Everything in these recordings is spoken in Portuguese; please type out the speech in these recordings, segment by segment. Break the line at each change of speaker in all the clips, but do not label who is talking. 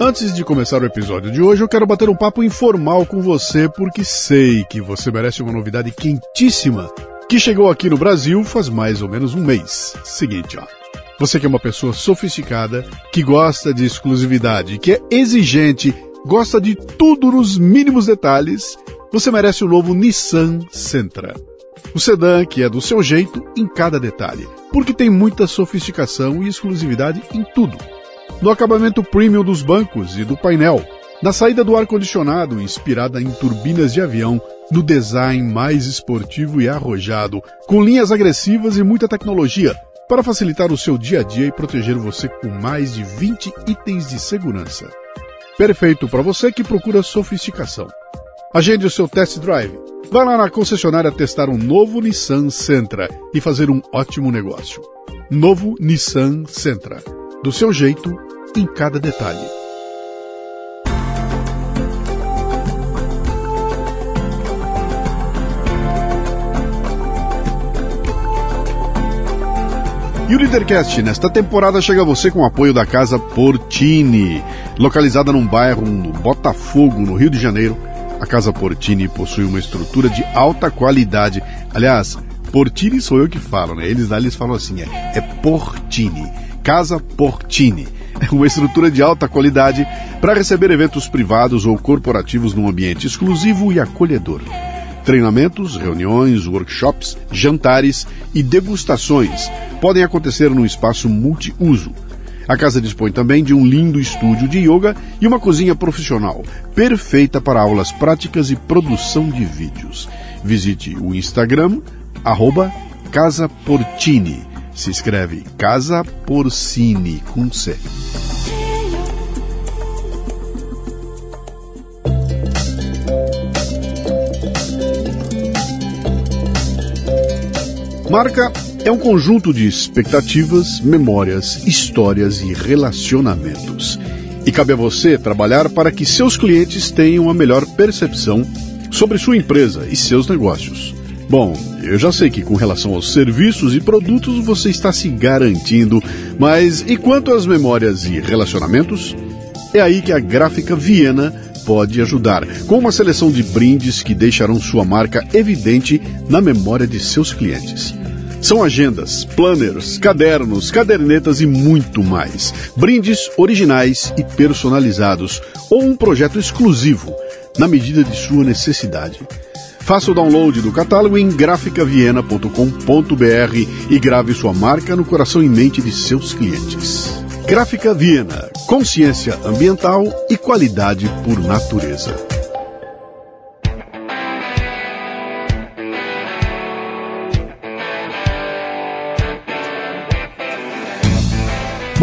Antes de começar o episódio de hoje, eu quero bater um papo informal com você porque sei que você merece uma novidade quentíssima que chegou aqui no Brasil faz mais ou menos um mês. Seguinte, ó. Você que é uma pessoa sofisticada, que gosta de exclusividade, que é exigente, gosta de tudo nos mínimos detalhes, você merece o novo Nissan Sentra. O sedã que é do seu jeito em cada detalhe, porque tem muita sofisticação e exclusividade em tudo. No acabamento premium dos bancos e do painel, na saída do ar-condicionado inspirada em turbinas de avião, no design mais esportivo e arrojado, com linhas agressivas e muita tecnologia, para facilitar o seu dia a dia e proteger você com mais de 20 itens de segurança. Perfeito para você que procura sofisticação. Agende o seu test drive. Vá lá na concessionária testar um novo Nissan Sentra e fazer um ótimo negócio. Novo Nissan Sentra. Do seu jeito, em cada detalhe. E o Leadercast nesta temporada chega a você com o apoio da Casa Portini. Localizada num bairro no Botafogo, no Rio de Janeiro, a Casa Portini possui uma estrutura de alta qualidade. Aliás, Portini sou eu que falo, né? Eles lá eles falam assim, é, é Portini. Casa Portini. Uma estrutura de alta qualidade para receber eventos privados ou corporativos num ambiente exclusivo e acolhedor. Treinamentos, reuniões, workshops, jantares e degustações podem acontecer num espaço multiuso. A casa dispõe também de um lindo estúdio de yoga e uma cozinha profissional, perfeita para aulas práticas e produção de vídeos. Visite o Instagram, arroba Casa Portini. Se escreve Casa Porcini com C. Marca é um conjunto de expectativas, memórias, histórias e relacionamentos. E cabe a você trabalhar para que seus clientes tenham a melhor percepção sobre sua empresa e seus negócios. Bom, eu já sei que com relação aos serviços e produtos você está se garantindo, mas e quanto às memórias e relacionamentos? É aí que a Gráfica Viena pode ajudar, com uma seleção de brindes que deixarão sua marca evidente na memória de seus clientes. São agendas, planners, cadernos, cadernetas e muito mais. Brindes originais e personalizados ou um projeto exclusivo, na medida de sua necessidade. Faça o download do catálogo em graficaviena.com.br e grave sua marca no coração e mente de seus clientes. Gráfica Viena, consciência ambiental e qualidade por natureza.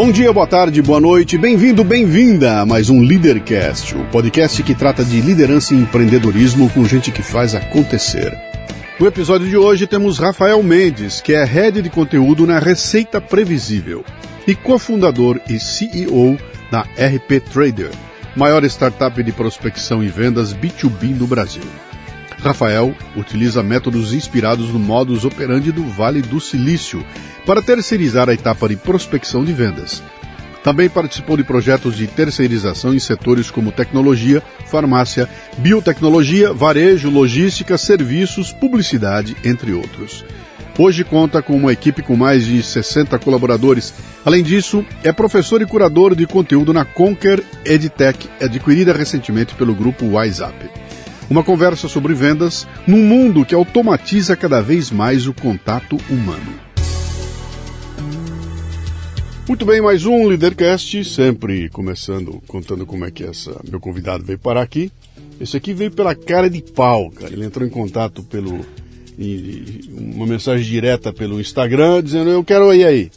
Bom dia, boa tarde, boa noite, bem-vindo, bem-vinda a mais um Leadercast, o podcast que trata de liderança e empreendedorismo com gente que faz acontecer. No episódio de hoje temos Rafael Mendes, que é head de conteúdo na Receita Previsível e cofundador e CEO da RP Trader, maior startup de prospecção e vendas B2B no Brasil. Rafael utiliza métodos inspirados no modus operandi do Vale do Silício para terceirizar a etapa de prospecção de vendas. Também participou de projetos de terceirização em setores como tecnologia, farmácia, biotecnologia, varejo, logística, serviços, publicidade, entre outros. Hoje conta com uma equipe com mais de 60 colaboradores. Além disso, é professor e curador de conteúdo na Conquer EdTech, adquirida recentemente pelo grupo WhatsApp. Uma conversa sobre vendas num mundo que automatiza cada vez mais o contato humano. Muito bem, mais um Leadercast, sempre começando, contando como é que essa meu convidado veio parar aqui. Esse aqui veio pela cara de pau, cara. Ele entrou em contato pelo uma mensagem direta pelo Instagram dizendo eu quero ir aí.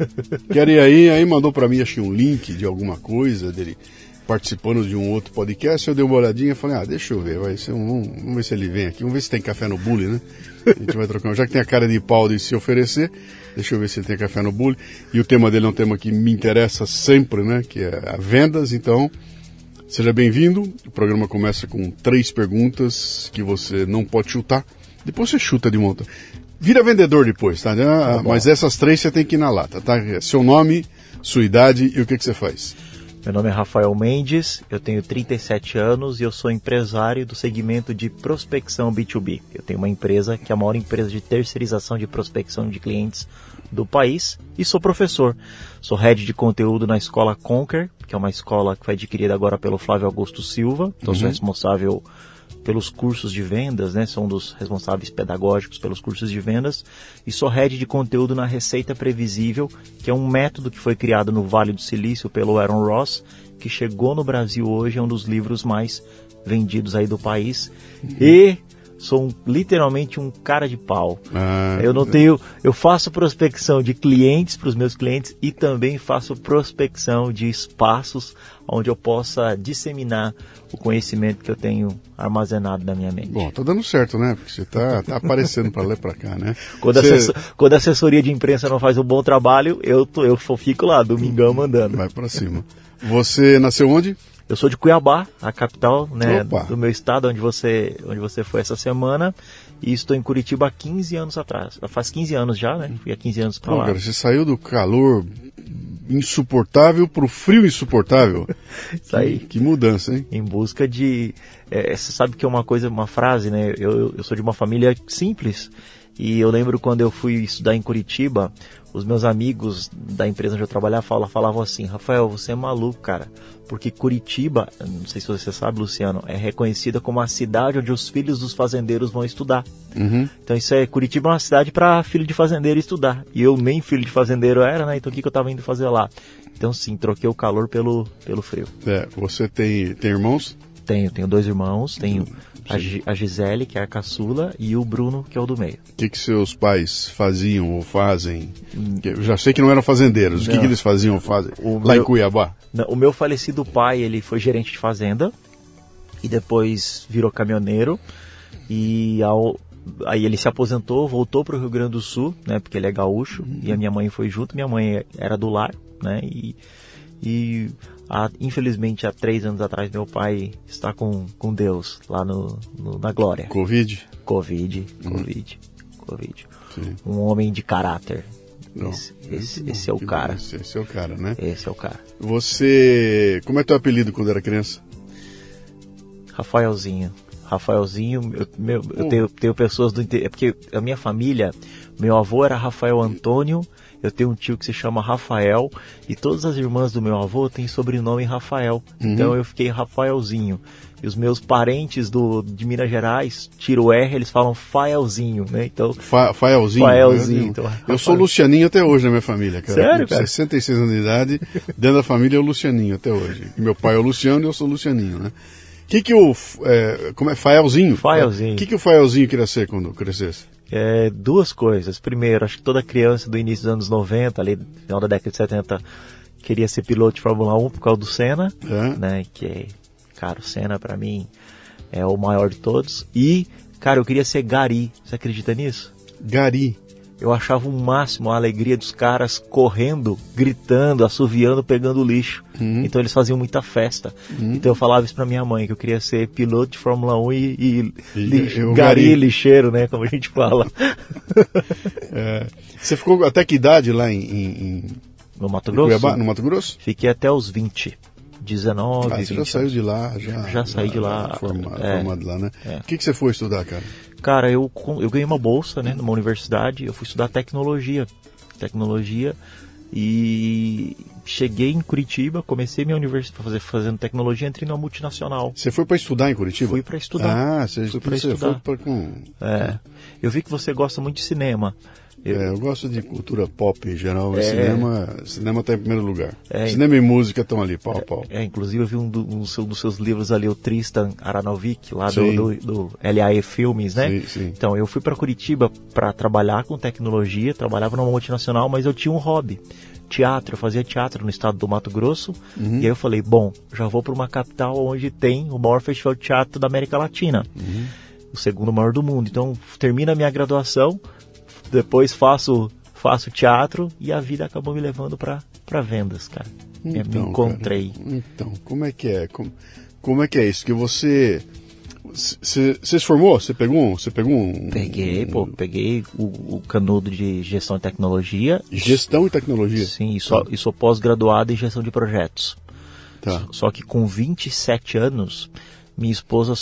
quero ir aí, aí mandou para mim acho um link de alguma coisa dele participando de um outro podcast, eu dei uma olhadinha e falei, ah, deixa eu ver, vai ser um, vamos ver se ele vem aqui, vamos ver se tem café no bully, né? A gente vai trocar, já que tem a cara de pau de se oferecer, deixa eu ver se ele tem café no bully. E o tema dele é um tema que me interessa sempre, né? Que é a vendas, então seja bem-vindo. O programa começa com três perguntas que você não pode chutar. Depois você chuta de monta. Vira vendedor depois, tá? Ah, tá mas essas três você tem que ir na lata, tá? Seu nome, sua idade e o que, que você faz.
Meu nome é Rafael Mendes, eu tenho 37 anos e eu sou empresário do segmento de prospecção B2B. Eu tenho uma empresa que é a maior empresa de terceirização de prospecção de clientes do país e sou professor. Sou head de conteúdo na escola Conquer, que é uma escola que foi adquirida agora pelo Flávio Augusto Silva. Então uhum. sou responsável pelos cursos de vendas, né? Um dos responsáveis pedagógicos pelos cursos de vendas e sou head de conteúdo na Receita Previsível, que é um método que foi criado no Vale do Silício pelo Aaron Ross, que chegou no Brasil hoje, é um dos livros mais vendidos aí do país. Uhum. E sou um, literalmente um cara de pau. Ah, eu não tenho, eu faço prospecção de clientes para os meus clientes e também faço prospecção de espaços onde eu possa disseminar o conhecimento que eu tenho armazenado na minha mente.
Bom, tá dando certo, né? Porque você tá, tá aparecendo para lá para cá, né?
Quando, você... assessor, quando, a assessoria de imprensa não faz um bom trabalho, eu, tô, eu fico lá, domingão mandando.
Vai para cima. Você nasceu onde?
Eu sou de Cuiabá, a capital né, do meu estado, onde você, onde você foi essa semana. E estou em Curitiba há 15 anos atrás. Faz 15 anos já, né? Fui há 15 anos para lá.
Cara, você saiu do calor insuportável para o frio insuportável.
Isso aí.
Que, que, mudança, hein?
Em busca de. É, você sabe que é uma coisa, uma frase, né? Eu, eu sou de uma família simples. E eu lembro quando eu fui estudar em Curitiba, os meus amigos da empresa onde eu trabalhava falavam, assim: Rafael, você é maluco, cara. Porque Curitiba, não sei se você sabe, Luciano, é reconhecida como a cidade onde os filhos dos fazendeiros vão estudar. Uhum. Então isso é Curitiba é uma cidade para filho de fazendeiro estudar. E eu nem filho de fazendeiro era, né? Então o que, que eu estava indo fazer lá? Então sim, troquei o calor pelo, pelo frio.
É, você tem, tem irmãos?
Tenho, tenho dois irmãos, tenho a, a Gisele, que é a caçula, e o Bruno, que é o do meio.
O que, que seus pais faziam ou fazem? Eu já sei que não eram fazendeiros. Não. O que, que eles faziam ou fazem o lá meu, em Cuiabá?
Não, o meu falecido pai, ele foi gerente de fazenda e depois virou caminhoneiro. E ao, aí ele se aposentou, voltou para o Rio Grande do Sul, né? Porque ele é gaúcho uhum. e a minha mãe foi junto. Minha mãe era do lar, né? E, e Há, infelizmente, há três anos atrás, meu pai está com, com Deus lá no, no na glória.
Covid?
Covid, hum. Covid, Covid. Sim. Um homem de caráter. Esse, esse, esse é o cara.
Esse, esse, é o cara, né?
Esse é o cara.
Você. Como é teu apelido quando era criança?
Rafaelzinho. Rafaelzinho, eu, meu, eu oh. tenho, tenho pessoas do interior. É porque a minha família, meu avô era Rafael Antônio eu tenho um tio que se chama Rafael e todas as irmãs do meu avô têm sobrenome Rafael. Uhum. Então eu fiquei Rafaelzinho. E os meus parentes do, de Minas Gerais, tiro o R, eles falam Faelzinho, né? Então,
Fa Faelzinho.
Faelzinho. Então,
eu sou Lucianinho até hoje na minha família, cara.
Sério, cara?
66 anos de idade, dentro da família é o Lucianinho até hoje. E meu pai é o Luciano e eu sou o Lucianinho, né? O que que o... É, como é? Faelzinho?
Faelzinho.
O que que o Faelzinho queria ser quando crescesse?
É, duas coisas. Primeiro, acho que toda criança do início dos anos 90, ali, final da década de 70, queria ser piloto de Fórmula 1 por causa do Senna, é. né? Que cara, o Senna para mim é o maior de todos. E, cara, eu queria ser Gari. Você acredita nisso?
Gari
eu achava o máximo a alegria dos caras correndo, gritando, assoviando, pegando lixo. Uhum. Então eles faziam muita festa. Uhum. Então eu falava isso pra minha mãe, que eu queria ser piloto de Fórmula 1 e, e, e lixo, gari, lixeiro, né? Como a gente fala.
é, você ficou até que idade lá em, em
no Mato Grosso? Cuiabá,
no Mato Grosso?
Fiquei até os 20. 19,
ah, você
20.
já saiu de lá? Já,
já saí de lá.
Formado, é, formado lá, né? É. O que, que você foi estudar, cara?
Cara, eu, eu ganhei uma bolsa, né, numa universidade, eu fui estudar tecnologia. Tecnologia e cheguei em Curitiba, comecei minha universidade fazer, fazendo tecnologia, entrei numa multinacional.
Você foi para estudar em Curitiba?
Fui para estudar.
Ah, você, fui para estudar. Foi pra.
É. Eu vi que você gosta muito de cinema.
Eu... É, eu gosto de cultura pop em geral, é... cinema cinema está em primeiro lugar. É... Cinema e música estão ali, pau a pau.
É, inclusive eu vi um, do, um, dos seus livros ali, o Tristan Aranovic, lá do, do, do, LAE Filmes, né? Sim, sim. Então, eu fui para Curitiba para trabalhar com tecnologia, trabalhava numa multinacional, mas eu tinha um hobby. Teatro, eu fazia teatro no estado do Mato Grosso, uhum. e aí eu falei, bom, já vou para uma capital onde tem o maior festival de teatro da América Latina. Uhum. O segundo maior do mundo. Então, termina a minha graduação, depois faço faço teatro e a vida acabou me levando para vendas, cara. Então, me encontrei.
Cara, então, como é que é? Como, como é que é isso? Que você você se formou? Você pegou, você pegou um.
Peguei, pô, peguei o, o, canudo de gestão e tecnologia.
Gestão e tecnologia?
Sim, e sou, e sou pós-graduado em gestão de projetos.
Tá.
Só que com 27 anos, minha esposa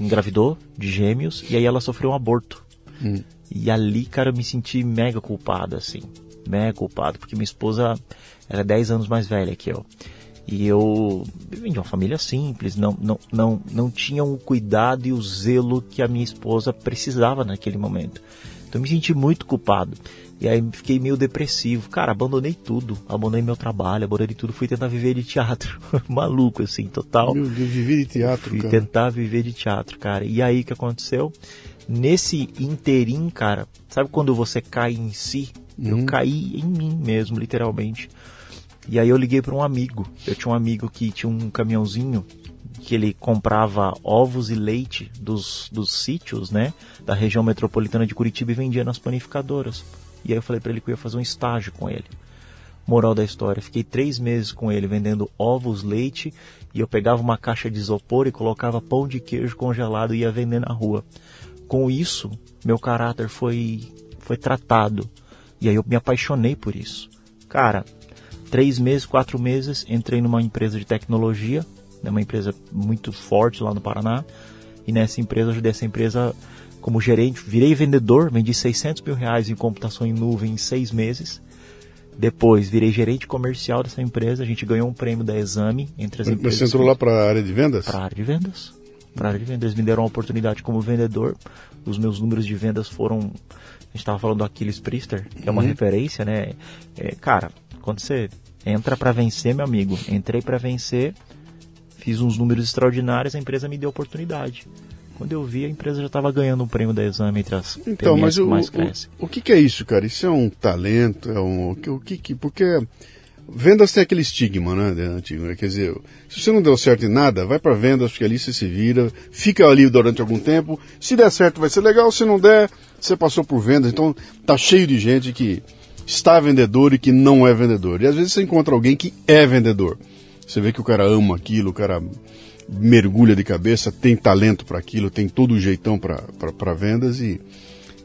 engravidou de gêmeos e aí ela sofreu um aborto.
Hum.
E ali, cara, eu me senti mega culpado, assim. Mega culpado, porque minha esposa era 10 anos mais velha que eu. E eu vim de uma família simples, não, não, não, não tinha o cuidado e o zelo que a minha esposa precisava naquele momento. Então eu me senti muito culpado. E aí fiquei meio depressivo. Cara, abandonei tudo. Abandonei meu trabalho, abandonei tudo. Fui tentar viver de teatro. Maluco, assim, total.
Meu Deus, viver de teatro,
Fui
cara.
tentar viver de teatro, cara. E aí o que aconteceu? Nesse interim, cara, sabe quando você cai em si? Eu
Uhum.
caí em mim mesmo, literalmente. E aí eu liguei para um amigo. Eu tinha um amigo que tinha um caminhãozinho que ele comprava ovos e leite dos, dos sítios, né, da região metropolitana de Curitiba e vendia nas panificadoras. E aí eu falei para ele que eu ia fazer um estágio com ele. Moral da história, fiquei três meses com ele vendendo ovos, leite e eu pegava uma caixa de isopor e colocava pão de queijo congelado e ia vender na rua. Com isso, meu caráter foi, foi tratado. E aí eu me apaixonei por isso. Cara, três meses, quatro meses, entrei numa empresa de tecnologia, né, uma empresa muito forte lá no Paraná. E nessa empresa, ajudei essa empresa como gerente, virei vendedor, vendi 600 mil reais em computação em nuvem em seis meses. Depois, virei gerente comercial dessa empresa, a gente ganhou um prêmio da Exame entre as
Mas
empresas.
você entrou lá para a área de vendas?
Para a área de vendas. Área de vendas. Eles me deram uma oportunidade como vendedor. Os meus números de vendas foram. A gente estava falando do Aquiles Priester, que é uma referência, né? É, cara, quando você entra para vencer, meu amigo, entrei para vencer, fiz uns números extraordinários, a empresa me deu oportunidade. Quando eu vi, a empresa já estava ganhando um prêmio da exame entre as
Então, mas
que
o,
mais
o,
crescem.
o que, que é isso, cara? Isso é um talento? É um, o que, o que, que- porque vendas tem aquele estigma, né, antigo. né? Quer dizer, se você não deu certo em nada, vai para vendas, porque ali você se vira, fica ali durante algum tempo. Se der certo, vai ser legal. Se não der, você passou por vendas. Então, tá cheio de gente que está vendedor e que não é vendedor. E às vezes você encontra alguém que é vendedor. Você vê que o cara ama aquilo, o cara mergulha de cabeça, tem talento para aquilo, tem todo o jeitão para vendas e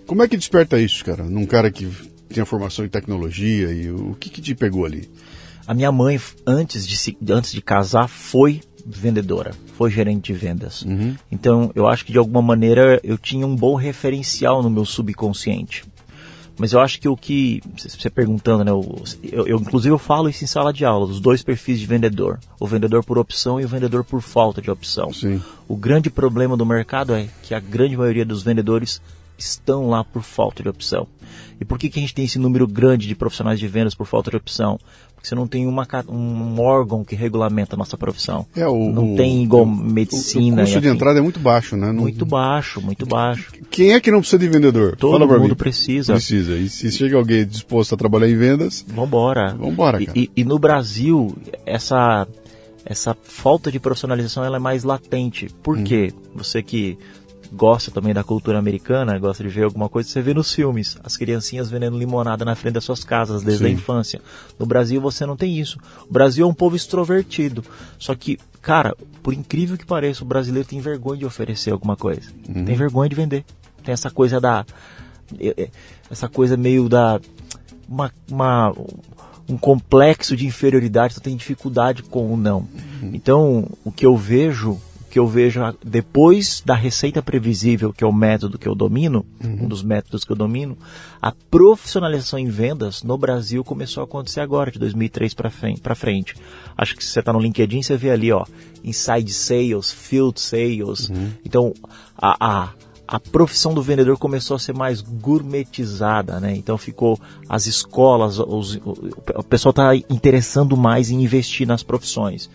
como é que desperta isso, cara? Num cara que tem a formação em tecnologia e o que que te pegou ali?
A minha mãe, antes de, se- antes de casar, foi vendedora, foi gerente de vendas. Então, eu acho que de alguma maneira eu tinha um bom referencial no meu subconsciente. Mas eu acho que o que você perguntando, né? Eu, eu, inclusive eu falo isso em sala de aula, os dois perfis de vendedor, o vendedor por opção e o vendedor por falta de opção.
Sim.
O grande problema do mercado é que a grande maioria dos vendedores estão lá por falta de opção. E por que, que a gente tem esse número grande de profissionais de vendas por falta de opção? Porque você não tem uma, um órgão que regulamenta a nossa profissão.
É, o,
não tem igual
o-
medicina.
O, custo
e
de entrada é muito baixo, né? Não-
Muito baixo, muito baixo.
Quem é que não precisa de vendedor?
Todo
Fala
mundo
mim.
precisa.
Precisa. E se chega alguém disposto a trabalhar em vendas,
Vambora.
Vambora,
E-
cara.
E, e no Brasil, essa, essa falta de profissionalização ela é mais latente. Por quê? Você que gosta também da cultura americana, gosta de ver alguma coisa, você vê nos filmes as criancinhas vendendo limonada na frente das suas casas desde a
Sim.
infância. No Brasil você não tem isso. O Brasil é um povo extrovertido. Só que, cara, por incrível que pareça, o brasileiro tem vergonha de oferecer alguma coisa. Tem vergonha de vender. Tem essa coisa da. eh, eh, Essa coisa meio da. Uma, uma- um complexo de inferioridade, você tem dificuldade com o não. Então, o que eu vejo, que eu vejo depois da receita previsível, que é o método que eu domino, um dos métodos que eu domino, a profissionalização em vendas no Brasil começou a acontecer agora, de 2003 para frente. Acho que se você está no LinkedIn, você vê ali, ó, inside sales, field sales. Então, a, a a profissão do vendedor começou a ser mais gourmetizada, né? Então ficou as escolas, os- o, o pessoal está interessando mais em investir nas profissões.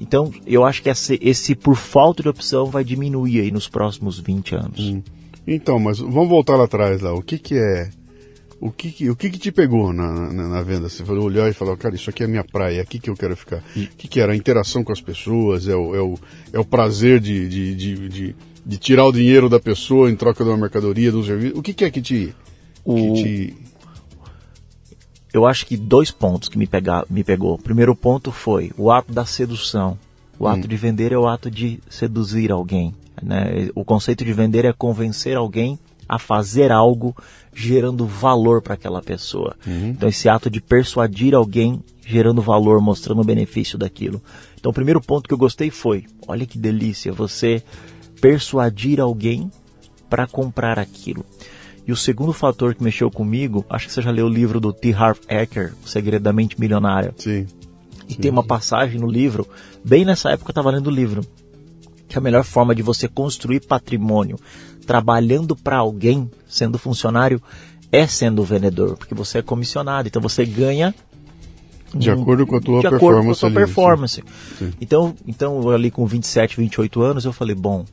Então eu acho que esse, esse por falta de opção vai diminuir aí nos próximos 20 anos.
Então, mas vamos voltar lá atrás lá. O que que é o que que, o que, que te pegou na, na, na venda? Você falou, olhar e falou, cara, isso aqui é a minha praia, é aqui que eu quero ficar. O que, que era? A interação com as pessoas, é o, é o, é o prazer de, de, de, de, de tirar o dinheiro da pessoa em troca de uma mercadoria, de um serviço. O que, que é que te.
O-
Que te...
Eu acho que dois pontos que me, pega, me pegou. O primeiro ponto foi o ato da sedução. O ato de vender é o ato de seduzir alguém. Né? O conceito de vender é convencer alguém a fazer algo gerando valor para aquela pessoa. Uhum. Então esse ato de persuadir alguém gerando valor, mostrando o benefício daquilo. Então o primeiro ponto que eu gostei foi, olha que delícia, você persuadir alguém para comprar aquilo. E o segundo fator que mexeu comigo, acho que você já leu o livro do T. Harv Eker, O Segredo da Mente Milionária.
Sim.
E tem uma passagem no livro, bem nessa época eu estava lendo o livro, que a melhor forma de você construir patrimônio trabalhando para alguém, sendo funcionário, é sendo vendedor, porque você é comissionado, então você ganha
de acordo com a tua
de
performance.
Com a tua ali, performance. Sim. Sim. Então, então, ali com 27, 28 anos, eu falei, bom,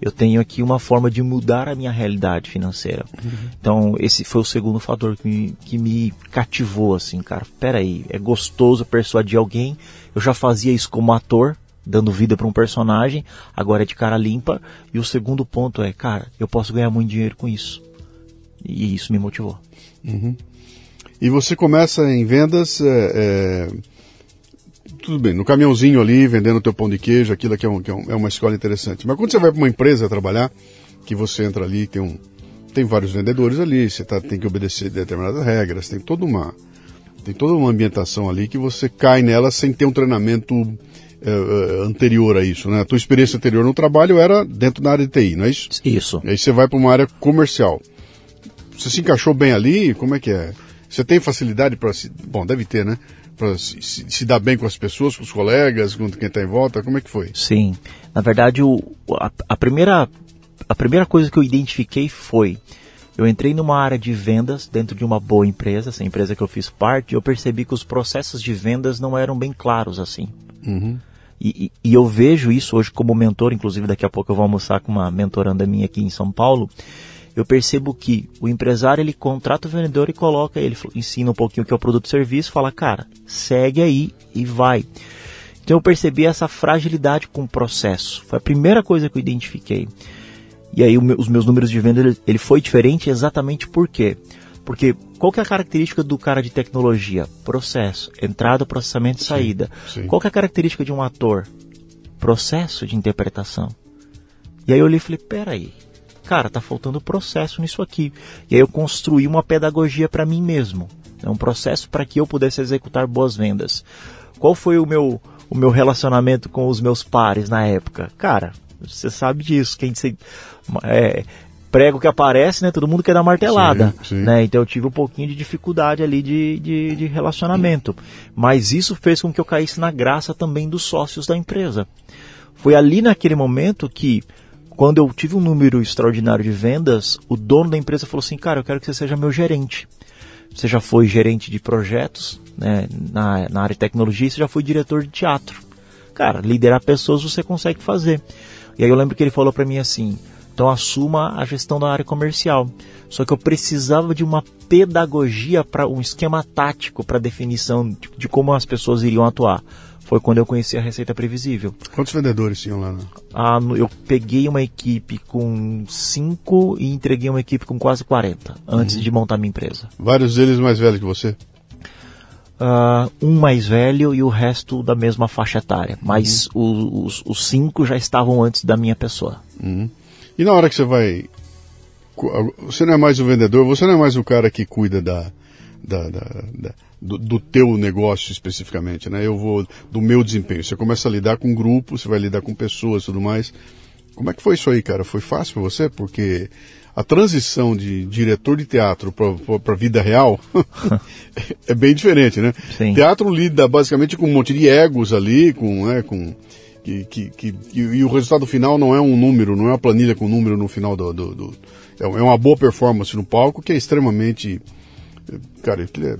eu tenho aqui uma forma de mudar a minha realidade financeira. Uhum. Então, esse foi o segundo fator que me, que me cativou, assim, cara. Peraí, é gostoso persuadir alguém. Eu já fazia isso como ator, dando vida para um personagem, agora é de cara limpa. E o segundo ponto é, cara, eu posso ganhar muito dinheiro com isso. E isso me motivou.
Uhum. E você começa em vendas, é, é, tudo bem, no caminhãozinho ali, vendendo teu pão de queijo, aquilo aqui é, um, que é, um, é uma escola interessante. Mas quando você vai para uma empresa trabalhar, que você entra ali, tem um, tem vários vendedores ali, você tá, tem que obedecer determinadas regras, tem toda uma, tem toda uma ambientação ali que você cai nela sem ter um treinamento é, é, anterior a isso, né? A tua experiência anterior no trabalho era dentro da área de TI, não é isso?
Isso.
Aí você vai para uma área comercial. Você se encaixou bem ali? Como é que é? Você tem facilidade para se. Bom, deve ter, né? Para se, se, dar bem com as pessoas, com os colegas, com quem está em volta? Como é que foi?
Sim. Na verdade, o, a, a, primeira, a primeira coisa que eu identifiquei foi. Eu entrei numa área de vendas dentro de uma boa empresa, essa empresa que eu fiz parte, e eu percebi que os processos de vendas não eram bem claros assim.
Uhum.
E, e, e, eu vejo isso hoje como mentor, inclusive daqui a pouco eu vou almoçar com uma mentoranda minha aqui em São Paulo eu percebo que o empresário ele contrata o vendedor e coloca ele, ensina um pouquinho o que é o produto e serviço, fala, cara, segue aí e vai. Então eu percebi essa fragilidade com o processo. Foi a primeira coisa que eu identifiquei. E aí os meus números de venda ele, ele foi diferente exatamente por quê? Porque qual que é a característica do cara de tecnologia? Processo, entrada, processamento e saída.
Sim, sim.
Qual que é a característica de um ator? Processo de interpretação. E aí eu olhei e falei, peraí, cara, tá faltando processo nisso aqui. E aí eu construí uma pedagogia para mim mesmo, é um processo para que eu pudesse executar boas vendas. Qual foi o meu o meu relacionamento com os meus pares na época? Cara, você sabe disso, quem se, é, prego que aparece, né? Todo mundo quer dar martelada, sim, sim. né? Então eu tive um pouquinho de dificuldade ali de, de, de, relacionamento. Mas isso fez com que eu caísse na graça também dos sócios da empresa. Foi ali naquele momento que quando eu tive um número extraordinário de vendas, o dono da empresa falou assim: Cara, eu quero que você seja meu gerente. Você já foi gerente de projetos né, na, na área de tecnologia você já foi diretor de teatro. Cara, liderar pessoas você consegue fazer. E aí eu lembro que ele falou para mim assim: então assuma a gestão da área comercial. Só que eu precisava de uma pedagogia para um esquema tático para definição de, de, como as pessoas iriam atuar foi quando eu conheci a Receita Previsível.
Quantos vendedores tinham lá? Né?
Ah, eu peguei uma equipe com 5 e entreguei uma equipe com quase 40 antes uhum. de montar minha empresa.
Vários deles mais velhos que você?
Uh, um mais velho e o resto da mesma faixa etária. Mas uhum. os, os, cinco já estavam antes da minha pessoa.
Uhum. E na hora que você vai. Você não é mais o vendedor, você não é mais o cara que cuida da, da, da, da do, do, teu negócio especificamente, né? Eu vou do meu desempenho. Você começa a lidar com grupos, você vai lidar com pessoas, tudo mais. Como é que foi isso aí, cara? Foi fácil para você? Porque a transição de diretor de teatro para a vida real é bem diferente, né?
Sim.
Teatro lida basicamente com um monte de egos ali, com, né, com que, que, que, e o resultado final não é um número, não é uma planilha com número no final do, do, do é, é uma boa performance no palco que é extremamente cara, é,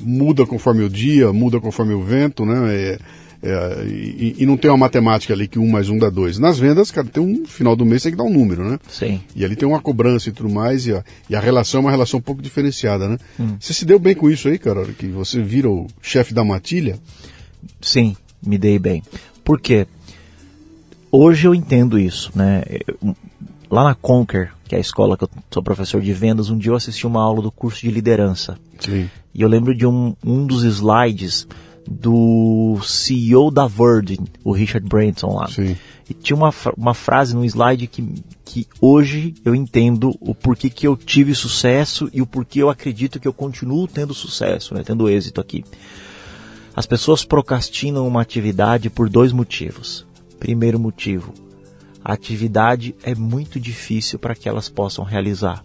muda conforme o dia, muda conforme o vento, né? É, é, e, e, não tem uma matemática ali que um mais um dá dois. Nas vendas, cara, tem um final do mês tem que dar um número, né?
Sim.
E ali tem uma cobrança e tudo mais, e a, e a relação é uma relação um pouco diferenciada, né?
Hum.
Você se deu bem com isso aí, cara, que você vira o chefe da matilha?
Sim, me dei bem. Por quê? Hoje eu entendo isso, né? Lá na Conquer, que é a escola que eu sou professor de vendas, um dia eu assisti uma aula do curso de liderança.
Sim.
E eu lembro de um, um dos slides do CEO da Virgin, o Richard Branson lá.
Sim.
E tinha uma, uma frase no slide que, que hoje eu entendo o porquê que eu tive sucesso e o porquê eu acredito que eu continuo tendo sucesso, né, tendo êxito aqui. As pessoas procrastinam uma atividade por dois motivos. Primeiro motivo, a atividade é muito difícil para que elas possam realizar.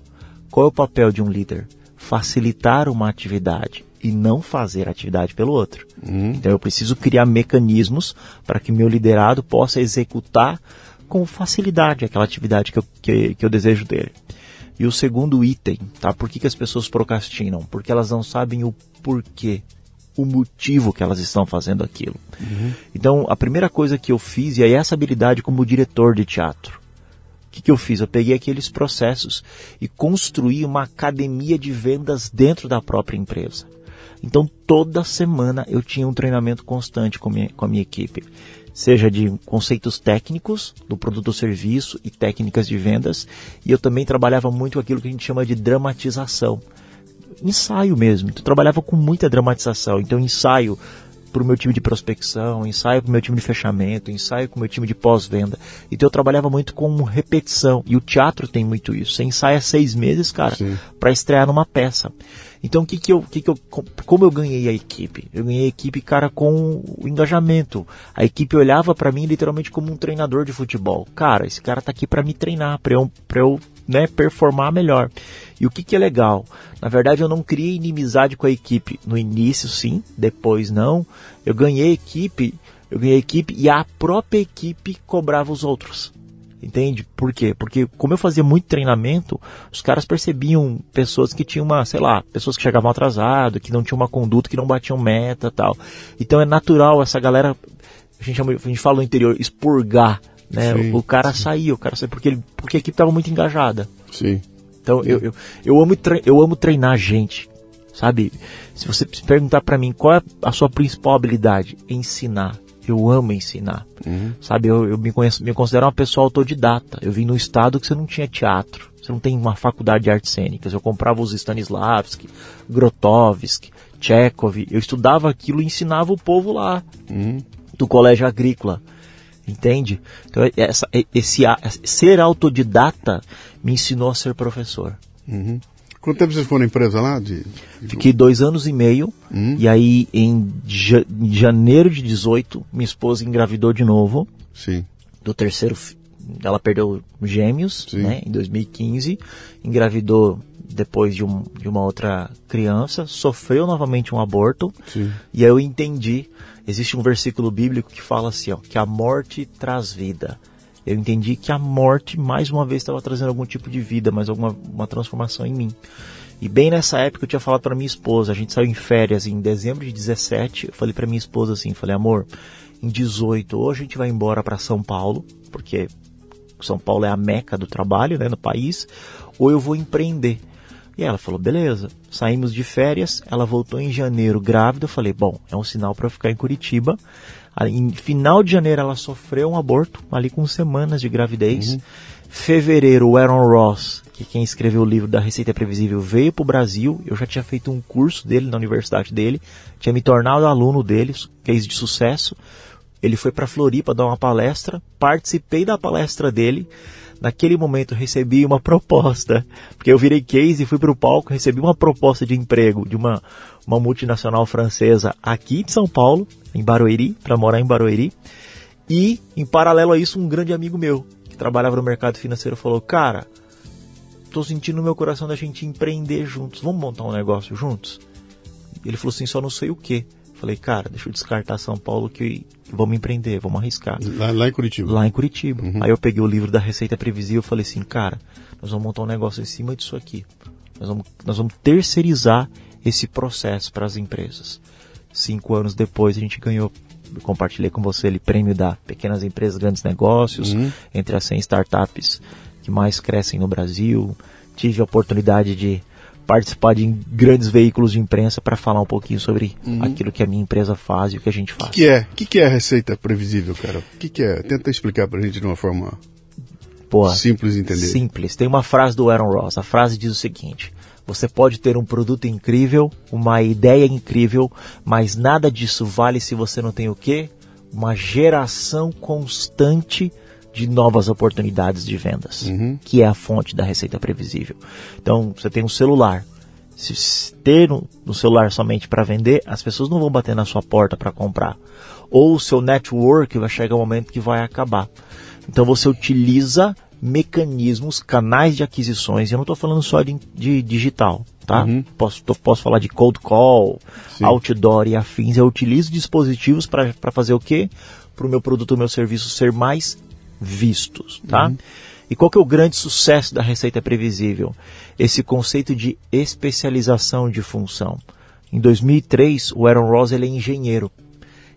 Qual é o papel de um líder? Facilitar uma atividade e não fazer atividade pelo outro. Uhum. Então eu preciso criar mecanismos para que meu liderado possa executar com facilidade aquela atividade que eu, que, que eu desejo dele. E o segundo item, tá? Por que, que as pessoas procrastinam? Porque elas não sabem o porquê, o motivo que elas estão fazendo aquilo. Uhum. Então, a primeira coisa que eu fiz, e aí essa habilidade como diretor de teatro, que, que eu fiz? Eu peguei aqueles processos e construí uma academia de vendas dentro da própria empresa. Então toda semana eu tinha um treinamento constante com, minha, com a minha equipe, seja de conceitos técnicos do produto ou serviço e técnicas de vendas, e eu também trabalhava muito aquilo que a gente chama de dramatização. Ensaio mesmo, então, eu trabalhava com muita dramatização, então ensaio para o meu time de prospecção, ensaio para o meu time de fechamento, ensaio com o meu time de pós-venda. Então eu trabalhava muito com repetição. E o teatro tem muito isso. Você ensaia seis meses, cara, para estrear numa peça. Então, o que que eu, que que eu, como eu ganhei a equipe? Eu ganhei a equipe, cara, com o engajamento. A equipe olhava para mim literalmente como um treinador de futebol. Cara, esse cara tá aqui para me treinar, para eu, pra eu né, performar melhor. E o que que é legal? Na verdade, eu não criei inimizade com a equipe. No início, sim, depois não. Eu ganhei equipe, eu ganhei equipe e a própria equipe cobrava os outros. Entende? Por quê? Porque como eu fazia muito treinamento, os caras percebiam pessoas que tinham uma, sei lá, pessoas que chegavam atrasado, que não tinham uma conduta, que não batiam meta tal. Então é natural essa galera, a gente, chama, a gente fala no interior, expurgar, né? Sim, o, o, cara sim. saiu, o cara saiu porque, ele, porque a equipe estava muito engajada.
Sim.
Então. Eu, eu, eu, amo eu amo treinar gente, sabe? Se você perguntar para mim qual é a sua principal habilidade, ensinar eu amo ensinar. Uhum. Sabe, eu, eu me, conheço, me considero uma pessoa autodidata. Eu vim num estado que você não tinha teatro. Você não tem uma faculdade de artes cênicas. Eu comprava os Stanislavski, Grotowski, Chekhov. Eu estudava aquilo e ensinava o povo lá. Uhum. Do colégio agrícola. Entende? Então, essa, esse, ser autodidata me ensinou a ser professor.
Uhum. Quanto tempo vocês foram na empresa lá? De.
Fiquei dois anos e meio. Hum. E aí, em janeiro de 18, minha esposa engravidou de novo.
Sim.
Do terceiro. Ela perdeu gêmeos, Sim. né? Em 2015. Engravidou depois de, um, de uma outra criança. Sofreu novamente um aborto.
Sim.
E aí eu entendi. Existe um versículo bíblico que fala assim, ó. Que a morte traz vida eu entendi que a morte mais uma vez estava trazendo algum tipo de vida, mas alguma uma transformação em mim. E bem nessa época eu tinha falado para minha esposa, a gente saiu em férias em dezembro de 17, eu falei para minha esposa assim, falei: "Amor, em 18 ou a gente vai embora para São Paulo, porque São Paulo é a meca do trabalho, né, no país, ou eu vou empreender". E ela falou: "Beleza". Saímos de férias, ela voltou em janeiro grávida, eu falei: "Bom, é um sinal para ficar em Curitiba". Em final de janeiro ela sofreu um aborto, ali com semanas de gravidez. Uhum. Fevereiro, o Aaron Ross, que quem escreveu o livro da Receita Previsível, veio para o Brasil. Eu já tinha feito um curso dele na universidade dele, tinha me tornado aluno dele, case de sucesso. Ele foi para Floripa dar uma palestra, participei da palestra dele. Naquele momento recebi uma proposta, porque eu virei case e fui para o palco, recebi uma proposta de emprego de uma, uma multinacional francesa aqui de São Paulo, em Barueri, para morar em Barueri. E, em paralelo a isso, um grande amigo meu, que trabalhava no mercado financeiro, falou: Cara, tô sentindo no meu coração da gente empreender juntos, vamos montar um negócio juntos? Ele falou assim: Só não sei o que. Falei, cara, deixa eu descartar São Paulo que vamos empreender, vamos arriscar.
Lá, lá em Curitiba.
Lá em Curitiba. Uhum. Aí eu peguei o livro da Receita Previsível e falei assim, cara, nós vamos montar um negócio em cima disso aqui. Nós vamos, nós vamos terceirizar esse processo para as empresas. Cinco anos depois a gente ganhou, compartilhei com você ali, prêmio da Pequenas Empresas Grandes Negócios, uhum. entre as 100 startups que mais crescem no Brasil. Tive a oportunidade de participar de grandes veículos de imprensa para falar um pouquinho sobre uhum. aquilo que a minha empresa faz e o que a gente faz.
O que, que, é? O que, que é a receita previsível, cara? O que, que é? Tenta explicar para a gente de uma forma Pô, simples de entender.
Simples. Tem uma frase do Aaron Ross. A frase diz o seguinte: Você pode ter um produto incrível, uma ideia incrível, mas nada disso vale se você não tem o quê? Uma geração constante de novas oportunidades de vendas, uhum. que é a fonte da receita previsível. Então, você tem um celular. Se ter no celular somente para vender, as pessoas não vão bater na sua porta para comprar. Ou o seu network vai chegar um momento que vai acabar. Então você utiliza mecanismos, canais de aquisições, eu não estou falando só de, de digital, tá? Uhum. Posso, tô, posso falar de cold call, Sim. outdoor e afins. Eu utilizo dispositivos para fazer o quê? Para o meu produto, o meu serviço ser mais vistos, tá? Uhum. E qual que é o grande sucesso da receita previsível? Esse conceito de especialização de função. Em 2003, o Aaron Ross ele é engenheiro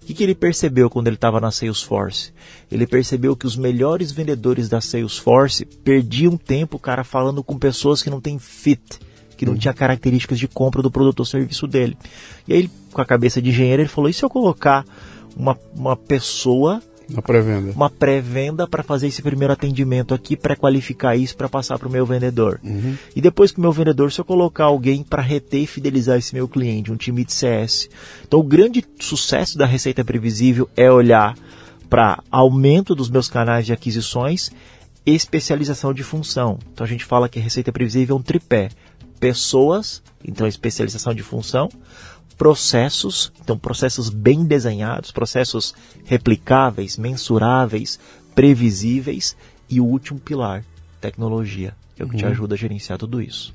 que, que ele percebeu quando ele estava na Salesforce? Ele percebeu que os melhores vendedores da Salesforce perdiam tempo, cara, falando com pessoas que não têm fit, que não uhum. tinha características de compra do produto ou serviço dele. E aí, com a cabeça de engenheiro, ele falou: e se eu colocar uma, uma pessoa
uma pré-venda.
Uma pré-venda para fazer esse primeiro atendimento aqui, pré-qualificar isso para passar para o meu vendedor. Uhum. E depois que o meu vendedor, se eu colocar alguém para reter e fidelizar esse meu cliente, um time de CS. Então, o grande sucesso da receita previsível é olhar para aumento dos meus canais de aquisições, especialização de função. Então, a gente fala que a receita previsível é um tripé. Pessoas, então especialização de função, processos, então processos bem desenhados, processos replicáveis, mensuráveis, previsíveis e o último pilar, tecnologia, que é o que uhum. te ajuda a gerenciar tudo isso.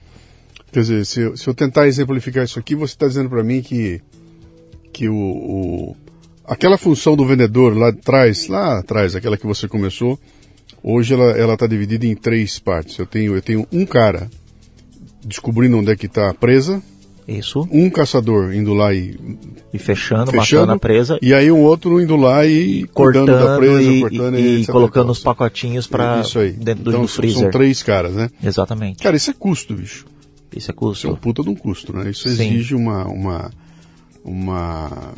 Quer dizer, se eu, se eu tentar exemplificar isso aqui, você está dizendo para mim que, que o, o, aquela função do vendedor lá atrás, lá atrás, aquela que você começou, hoje ela está dividida em três partes. Eu tenho, eu tenho um cara descobrindo onde é que está a presa,
isso.
Um caçador indo lá e.
E fechando, fechando matando a presa.
E aí um outro indo lá e
cortando da presa, e, cortando e, e colocando os pacotinhos para dentro
então,
do freezer.
São três caras, né?
Exatamente.
Cara, isso é custo, bicho.
Isso é custo.
Isso é um puta de um custo, né? Isso exige uma, uma, uma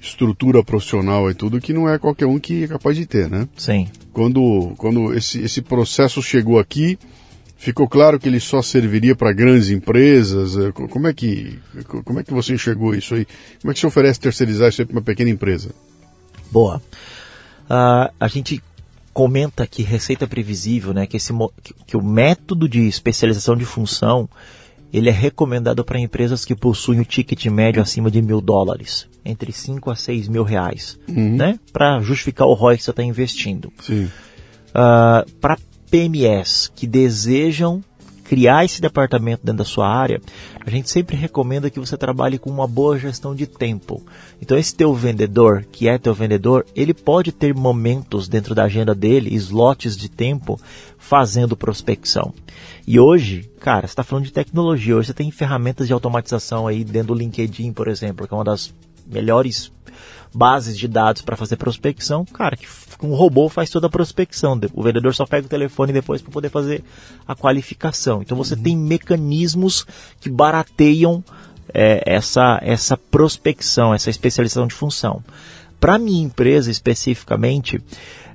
estrutura profissional e tudo que não é qualquer um que é capaz de ter, né?
Sim.
Quando, quando esse, esse processo chegou aqui, Ficou claro que ele só serviria para grandes empresas? É, como é que como é que você enxergou isso aí? Como é que você oferece terceirizar isso aí para uma pequena empresa?
Boa. Uh, a gente comenta que receita previsível, né, que, esse, que o método de especialização de função ele é recomendado para empresas que possuem o ticket médio acima de mil dólares, entre 5 a 6 mil reais, uhum. né, para justificar o ROI que você está investindo.
Sim.
Uh, para PMS que desejam criar esse departamento dentro da sua área, a gente sempre recomenda que você trabalhe com uma boa gestão de tempo. Então esse teu vendedor, que é teu vendedor, ele pode ter momentos dentro da agenda dele, slots de tempo, fazendo prospecção. E hoje, cara, você está falando de tecnologia, hoje você tem ferramentas de automatização aí dentro do LinkedIn, por exemplo, que é uma das melhores bases de dados para fazer prospecção, cara, que um robô faz toda a prospecção. O vendedor só pega o telefone depois para poder fazer a qualificação. Então você uhum. tem mecanismos que barateiam é, essa, essa prospecção, essa especialização de função. Para minha empresa especificamente,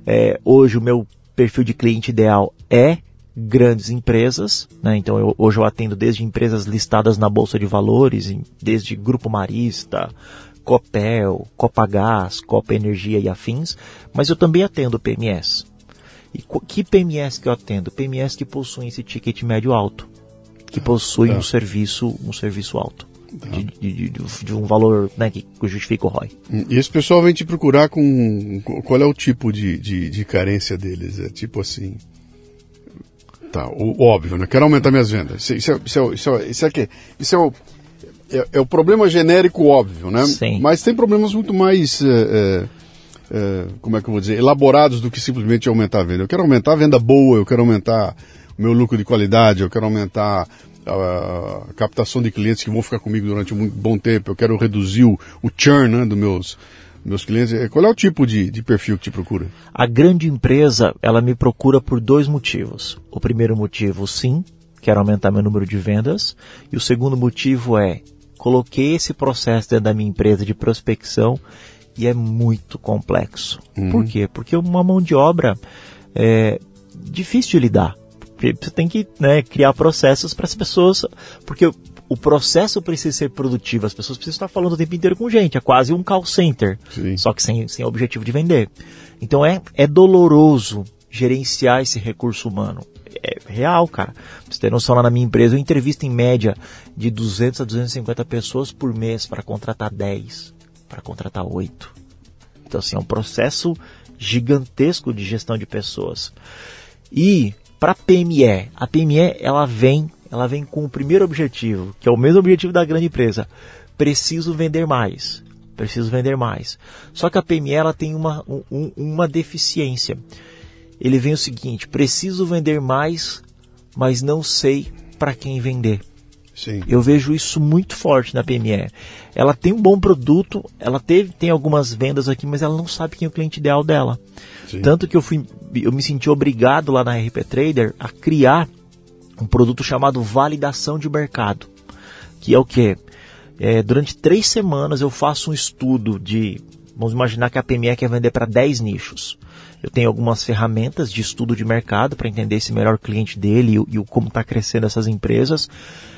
é, hoje o meu perfil de cliente ideal é grandes empresas, né? então eu, hoje eu atendo desde empresas listadas na Bolsa de Valores, desde Grupo Marista, Copel, Copagás, Copa Energia e afins, mas eu também atendo PMS. E que PMS que eu atendo? PMS que possuem esse ticket médio alto, que possuem tá. um serviço um serviço alto. Tá. De, de, de, de, um valor né, que justifica o ROI.
E esse pessoal vem te procurar com. Qual é o tipo de, carência deles? É tipo assim. Tá, o, óbvio, né? Quero aumentar minhas vendas. Isso é, isso é, isso é, isso é, isso é, isso é o é, é, o problema genérico óbvio, né?
Sim.
Mas tem problemas muito mais, é, é, é, como é que eu vou dizer, elaborados do que simplesmente aumentar a venda. Eu quero aumentar a venda boa, eu quero aumentar o meu lucro de qualidade, eu quero aumentar a, a captação de clientes que vão ficar comigo durante um bom tempo, eu quero reduzir o, o churn né, dos meus, meus clientes. É, qual é o tipo de, de perfil que te procura?
A grande empresa, ela me procura por dois motivos. O primeiro motivo, sim, quero aumentar meu número de vendas. E o segundo motivo é coloquei esse processo dentro da minha empresa de prospecção e é muito complexo. Uhum. Por quê? Porque uma mão de obra é difícil de lidar. Você tem que né, criar processos para as pessoas, porque o processo precisa ser produtivo, as pessoas precisam estar falando o tempo inteiro com gente, é quase um call center,
Sim.
só que sem, sem objetivo de vender. Então é, é doloroso gerenciar esse recurso humano. É real, cara. Pra você ter noção, lá na minha empresa, eu entrevisto em média de 200 a 250 pessoas por mês para contratar 10, para contratar 8. Então, assim, é um processo gigantesco de gestão de pessoas. E para PME, a PME ela vem, ela vem com o primeiro objetivo, que é o mesmo objetivo da grande empresa. Preciso vender mais. Preciso vender mais. Só que a PME ela tem uma, um, uma deficiência. Ele vem o seguinte: preciso vender mais, mas não sei para quem vender.
Sim.
Eu vejo isso muito forte na PME. Ela tem um bom produto, ela teve, tem algumas vendas aqui, mas ela não sabe quem é o cliente ideal dela.
Sim.
Tanto que eu, fui, eu me senti obrigado lá na RP Trader a criar um produto chamado validação de mercado. Que é o que? É, durante três semanas eu faço um estudo de. Vamos imaginar que a PME quer vender para 10 nichos. Eu tenho algumas ferramentas de estudo de mercado para entender esse melhor cliente dele e, e como está crescendo essas empresas.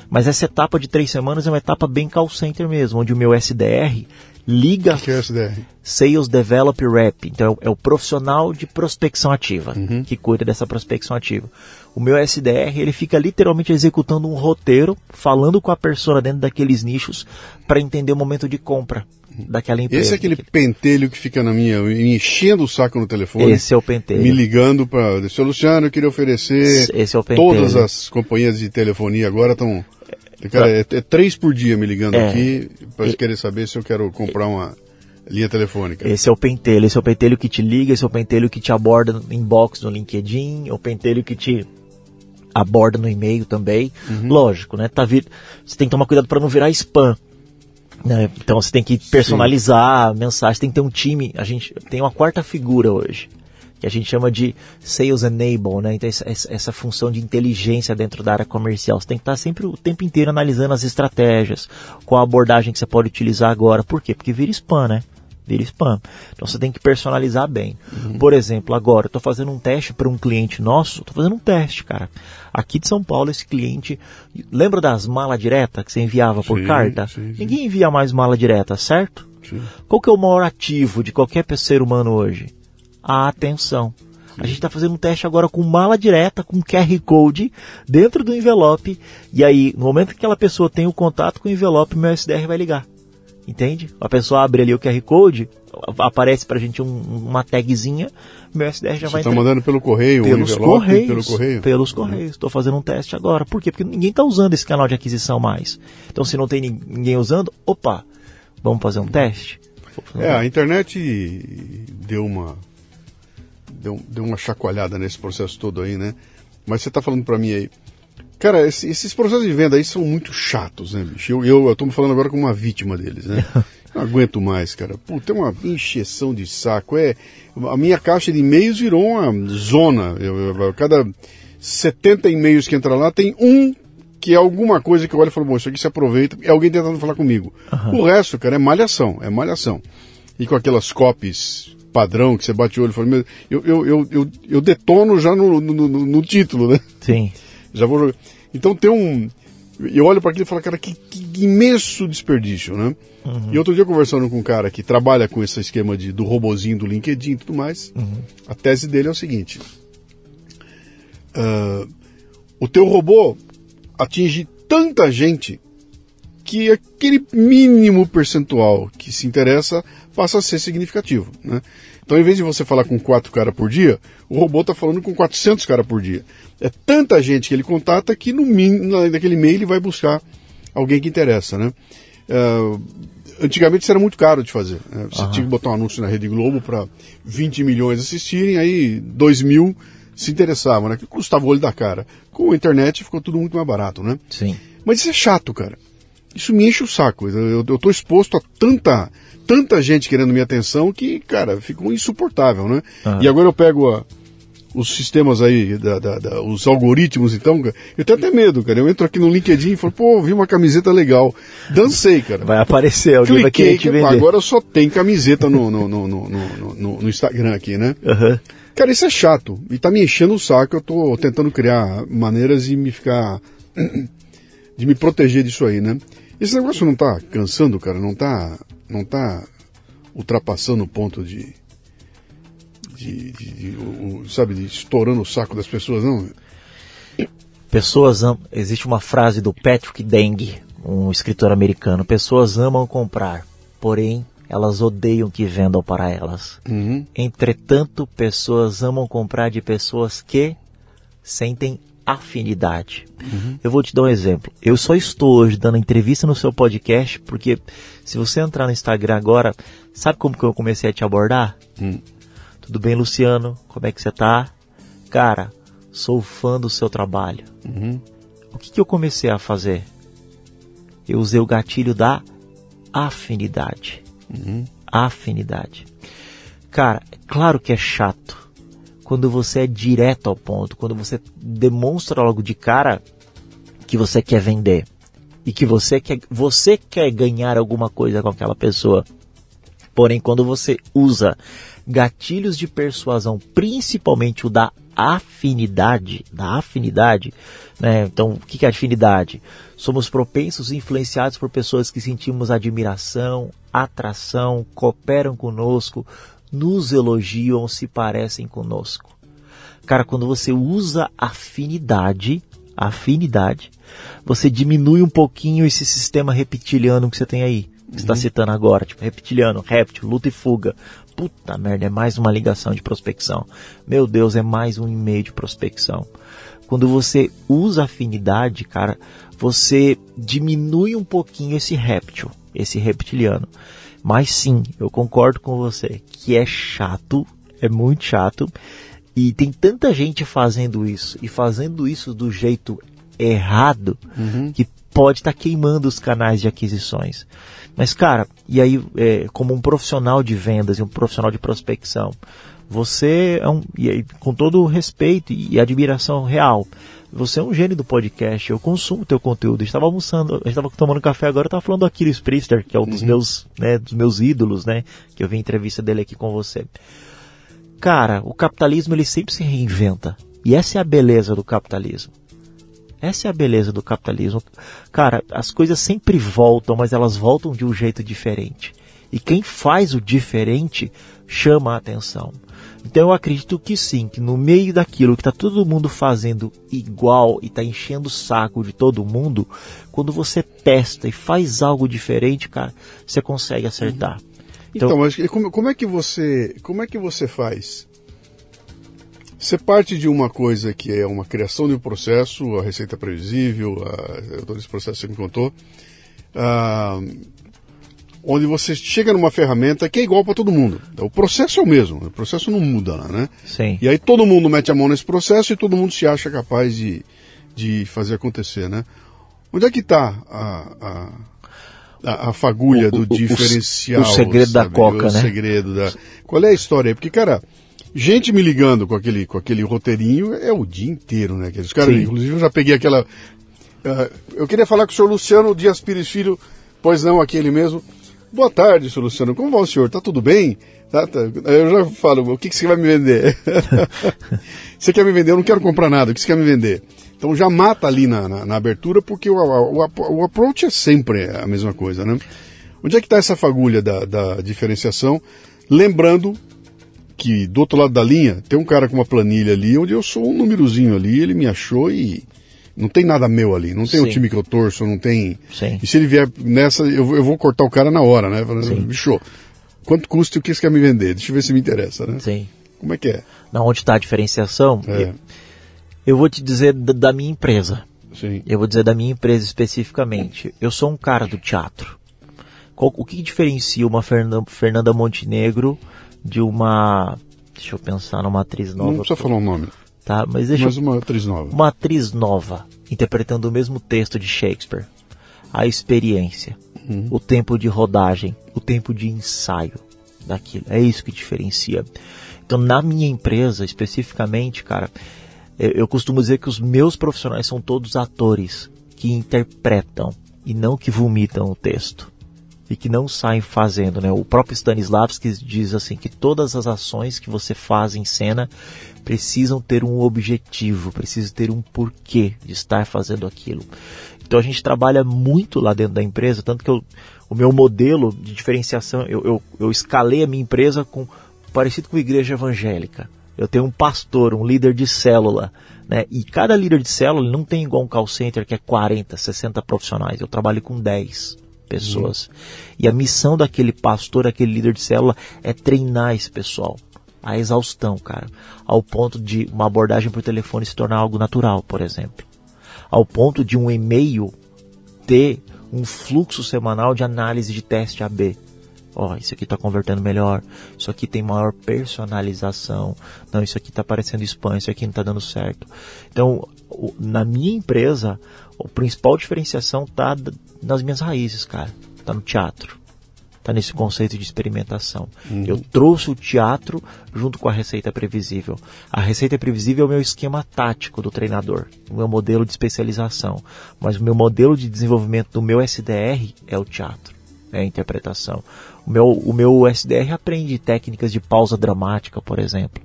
Mas essa etapa de três semanas é uma etapa bem call center mesmo, onde o meu SDR liga
O que é SDR?
Sales Develop Rep. Então é o profissional de prospecção ativa que cuida dessa prospecção ativa. O meu SDR ele fica literalmente executando um roteiro, falando com a persona dentro daqueles nichos para entender o momento de compra daquela empresa.
Esse é aquele pentelho que fica na minha, me enchendo o saco no telefone.
Esse é o pentelho.
Me ligando para. Seu Luciano, eu queria oferecer.
Esse é o pentelho.
Todas as companhias de telefonia agora estão. Cara, é, é três por dia me ligando
É.
aqui para
E-
querer saber se eu quero comprar uma linha telefônica.
Esse é o pentelho, esse é o pentelho que te liga, esse é o pentelho que te aborda no inbox no LinkedIn, é o pentelho que te aborda no e-mail também. Lógico, né? Tá vir... Você tem que tomar cuidado para não virar spam. Né? Então você tem que personalizar a mensagem, tem que ter um time. A gente tem uma quarta figura hoje, que a gente chama de Sales Enable, né? Então essa, essa- essa função de inteligência dentro da área comercial. Você tem que estar sempre o tempo inteiro analisando as estratégias, qual a abordagem que você pode utilizar agora. Por quê? Porque vira spam, né? Vira spam. Então você tem que personalizar bem. Por exemplo, agora eu estou fazendo um teste para um cliente nosso, estou fazendo um teste, cara. Aqui de São Paulo, esse cliente. Lembra das malas diretas que você enviava por
Sim,
carta?
sim, sim.
Ninguém envia mais mala direta, certo?
Sim.
Qual que é o maior ativo de qualquer ser humano hoje? A atenção. A gente está fazendo um teste agora com mala direta, com QR Code, dentro do envelope. E aí, no momento que aquela pessoa tem o contato com o envelope, meu SDR vai ligar. Entende? A pessoa abre ali o QR Code, aparece pra gente um- uma tagzinha, meu SDR já
Você
vai
está
entrar
mandando pelo correio,
pelos
envelope
correios.
pelo correio?
Pelos correios. Estou fazendo um teste agora. Por quê? Porque ninguém está usando esse canal de aquisição mais. Então, se não tem nin- ninguém usando, opa, vamos fazer um teste? Um
É, a internet deu uma deu, deu uma chacoalhada nesse processo todo aí, né? Mas você está falando para mim aí, cara, esse- esses processos de venda aí são muito chatos, né, bicho? Eu, eu, eu tô me falando agora como uma vítima deles, né? Não aguento mais, cara. Puta, é uma encheção de saco. É, a minha caixa de e-mails virou uma zona. Eu, eu- cada 70 e-mails que entra lá, tem um que é alguma coisa que eu olho e falo, bom, isso aqui se aproveita, é alguém tentando falar comigo. O resto, cara, é malhação, é malhação. E com aquelas copies padrão que você bate o olho e fala, meu, eu, eu, eu, eu, eu detono já no, no, no- no título, né?
Sim.
Já vou jogar. Então tem um. Eu olho para aquilo e falo, cara, que, que imenso desperdício, né? E outro dia conversando com um cara que trabalha com esse esquema de, do robozinho do LinkedIn e tudo mais, a tese dele é o seguinte: ah, o teu robô atinge tanta gente que aquele mínimo percentual que se interessa passa a ser significativo. Né? Então, em vez de você falar com quatro caras por dia, o robô está falando com 400 caras por dia. É tanta gente que ele contata que no mínimo, naquele e-mail ele vai buscar alguém que interessa. Né? Ah, antigamente isso era muito caro de fazer. né? Você tinha que botar um anúncio na Rede Globo para 20 milhões assistirem, aí 2 mil se interessavam, né? que custava o olho da cara. Com a internet ficou tudo muito mais barato. Né?
Sim.
Mas isso é chato, cara. Isso me enche o saco. Eu, tô exposto a tanta, tanta gente querendo minha atenção que, cara, ficou insuportável, né?
Aham.
E agora eu pego a, os sistemas aí, da, da, da, os algoritmos, então, eu tenho até medo, cara. Eu entro aqui no LinkedIn e falo, pô, vi uma camiseta legal. Dancei, cara.
Vai aparecer, alguém
Cliquei,
vai querer te vender.
agora só tem camiseta no, no, no, no, no, no, no Instagram aqui, né?
Uhum.
Cara, isso é chato. E tá me enchendo o saco. Eu tô tentando criar maneiras de me ficar. de me proteger disso aí, né? Esse negócio não tá cansando, cara? Não tá. Não tá ultrapassando o ponto de de, de, de o, sabe, de estourando o saco das pessoas, não?
Pessoas amam. Existe uma frase do Patrick Deng, um escritor americano. Pessoas amam comprar, porém elas odeiam que vendam para elas.
Uhum.
Entretanto, pessoas amam comprar de pessoas que sentem afinidade.
Uhum.
Eu vou te dar um exemplo. Eu só estou hoje dando entrevista no seu podcast porque se você entrar no Instagram agora, sabe como que eu comecei a te abordar?
Uhum.
Tudo bem, Luciano? Como é que você tá? Cara, sou fã do seu trabalho.
Uhum.
O que, que eu comecei a fazer? Eu usei o gatilho da afinidade.
Uhum.
Afinidade. Cara, é claro que é chato quando você é direto ao ponto, quando você demonstra logo de cara que você quer vender e que você quer, você quer ganhar alguma coisa com aquela pessoa. Porém, quando você usa gatilhos de persuasão, principalmente o da afinidade, da afinidade, né? Então, o que é afinidade? Somos propensos e influenciados por pessoas que sentimos admiração, atração, cooperam conosco, nos elogiam, se parecem conosco. Cara, quando você usa afinidade, afinidade, você diminui um pouquinho esse sistema reptiliano que você tem aí. Que você está citando agora, tipo reptiliano, réptil, luta e fuga. Puta merda, é mais uma ligação de prospecção. Meu Deus, é mais um e-mail de prospecção. Quando você usa afinidade, cara, você diminui um pouquinho esse réptil, esse reptiliano. Mas sim, eu concordo com você que é chato, é muito chato. E tem tanta gente fazendo isso e fazendo isso do jeito errado
Uhum.
que pode estar queimando os canais de aquisições. Mas, cara, e aí, é, como um profissional de vendas e um profissional de prospecção, você é um, e aí, com todo o respeito e admiração real, você é um gênio do podcast, eu consumo teu conteúdo. Estava almoçando, estava tomando café agora, estava falando do Aquiles Priester, que é um dos meus, né, dos meus ídolos, né, que eu vi entrevista dele aqui com você. Cara, o capitalismo ele sempre se reinventa. E essa é a beleza do capitalismo. Essa é a beleza do capitalismo. Cara, as coisas sempre voltam, mas elas voltam de um jeito diferente. E quem faz o diferente chama a atenção. Então eu acredito que sim, que no meio daquilo que está todo mundo fazendo igual e está enchendo o saco de todo mundo, quando você testa e faz algo diferente, cara, você consegue acertar.
Então, mas como, como é que você como é que você faz? Você parte de uma coisa que é uma criação de um processo, a receita previsível, a, todo esse processo que você me contou, ah, onde você chega numa ferramenta que é igual para todo mundo. O processo é o mesmo, o processo não muda, né?
Sim.
E aí todo mundo mete a mão nesse processo e todo mundo se acha capaz de, de fazer acontecer, né? Onde é que está a, a, a, fagulha
O-
do
o- o-
diferencial?
o segredo da
sabe?
coca,
o
né?
segredo da... Qual é a história aí? Porque, cara, gente me ligando com aquele, com aquele roteirinho é o dia inteiro, né? Aqueles caras,
Sim.
inclusive eu já peguei aquela... ah, eu queria falar com o senhor Luciano Dias Pires Filho, pois não, aquele mesmo. Boa tarde, senhor Luciano. Como vai o senhor? Tá tudo bem? Tá, tá. Eu já falo, o que, que você vai me vender? você quer me vender? Eu não quero comprar nada. O que você quer me vender? Então já mata ali na, na, na abertura, porque o, o, o approach é sempre a mesma coisa, né? Onde é que está essa fagulha da, da diferenciação? Lembrando que do outro lado da linha tem um cara com uma planilha ali, onde eu sou um númerozinho ali, ele me achou e não tem nada meu ali, não tem o
Sim.
time que eu torço, não tem.
Sim.
E se ele vier nessa, eu, vou- eu vou cortar o cara na hora, né? Falando, bicho, quanto custa e o que você quer me vender? Deixa eu ver se me interessa, né?
Sim.
Como é que é?
Na onde está a diferenciação?
É.
Eu, eu vou te dizer da, da minha empresa.
Sim.
Eu vou dizer da minha empresa especificamente. Eu sou um cara do teatro. Qual- o que diferencia uma Fernanda, Fernanda Montenegro de uma. Deixa eu pensar numa atriz nova.
Não precisa falar um nome,
Tá, mas deixa
mas uma atriz nova.
Uma atriz nova interpretando o mesmo texto de Shakespeare. A experiência,
Uhum.
o tempo de rodagem, o tempo de ensaio. daquilo. É isso que diferencia. Então, na minha empresa, especificamente, cara, eu, eu costumo dizer que os meus profissionais são todos atores que interpretam e não que vomitam o texto e que não saem fazendo, né? O próprio Stanislavski diz assim que todas as ações que você faz em cena precisam ter um objetivo, precisam ter um porquê de estar fazendo aquilo. Então a gente trabalha muito lá dentro da empresa, tanto que eu, o meu modelo de diferenciação, eu, eu, eu escalei a minha empresa com parecido com igreja evangélica. Eu tenho um pastor, um líder de célula, né? E cada líder de célula não tem igual um call center que é 40, 60 profissionais. Eu trabalho com 10 pessoas. Uhum. E a missão daquele pastor, aquele líder de célula, é treinar esse pessoal. A exaustão, cara. Ao ponto de uma abordagem por telefone se tornar algo natural, por exemplo. Ao ponto de um e-mail ter um fluxo semanal de análise de teste AB ó, isso aqui está convertendo melhor, isso aqui tem maior personalização, não, isso aqui está parecendo spam, isso aqui não está dando certo. Então, na minha empresa, a principal diferenciação está nas minhas raízes, cara, está no teatro. Está nesse conceito de experimentação. Uhum. Eu trouxe o teatro junto com a receita previsível. A receita previsível é o meu esquema tático do treinador, o meu modelo de especialização. Mas o meu modelo de desenvolvimento do meu SDR é o teatro, é a interpretação. O meu, o meu SDR aprende técnicas de pausa dramática, por exemplo,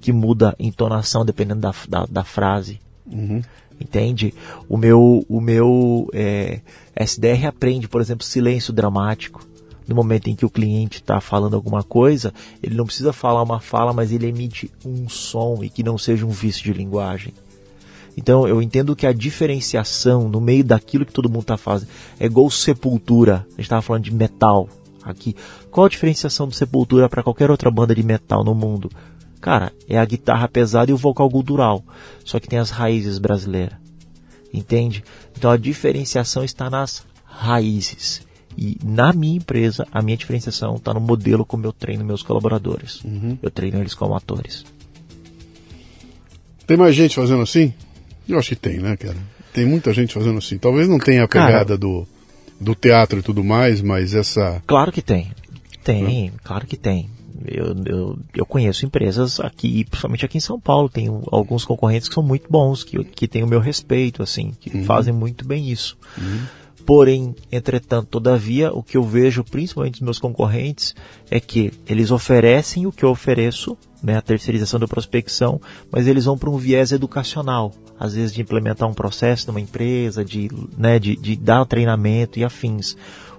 que muda a entonação dependendo da, da, da frase. Uhum. Entende? O meu, o meu é, SDR aprende, por exemplo, silêncio dramático. No momento em que o cliente está falando alguma coisa, ele não precisa falar uma fala, mas ele emite um som e que não seja um vício de linguagem. Então eu entendo que a diferenciação no meio daquilo que todo mundo está fazendo é igual sepultura. A gente estava falando de metal aqui. Qual a diferenciação do Sepultura para qualquer outra banda de metal no mundo? Cara, é a guitarra pesada e o vocal gutural, só que tem as raízes brasileiras. Entende? Então a diferenciação está nas raízes. E na minha empresa, a minha diferenciação está no modelo como eu treino meus colaboradores. Uhum. Eu treino eles como atores.
Tem mais gente fazendo assim? Eu acho que tem, né, cara? Tem muita gente fazendo assim. Talvez não tenha a pegada cara, do do teatro e tudo mais, mas essa.
Claro que tem. Tem, claro que tem. Eu, eu, eu, conheço empresas aqui, principalmente aqui em São Paulo, tenho alguns concorrentes que são muito bons, que, que têm o meu respeito, assim, que uhum. fazem muito bem isso. Uhum. Porém, entretanto, todavia, o que eu vejo principalmente dos meus concorrentes é que eles oferecem o que eu ofereço, né, a terceirização da prospecção, mas eles vão para um viés educacional às vezes de implementar um processo numa empresa, de, né, de, de dar treinamento e afins.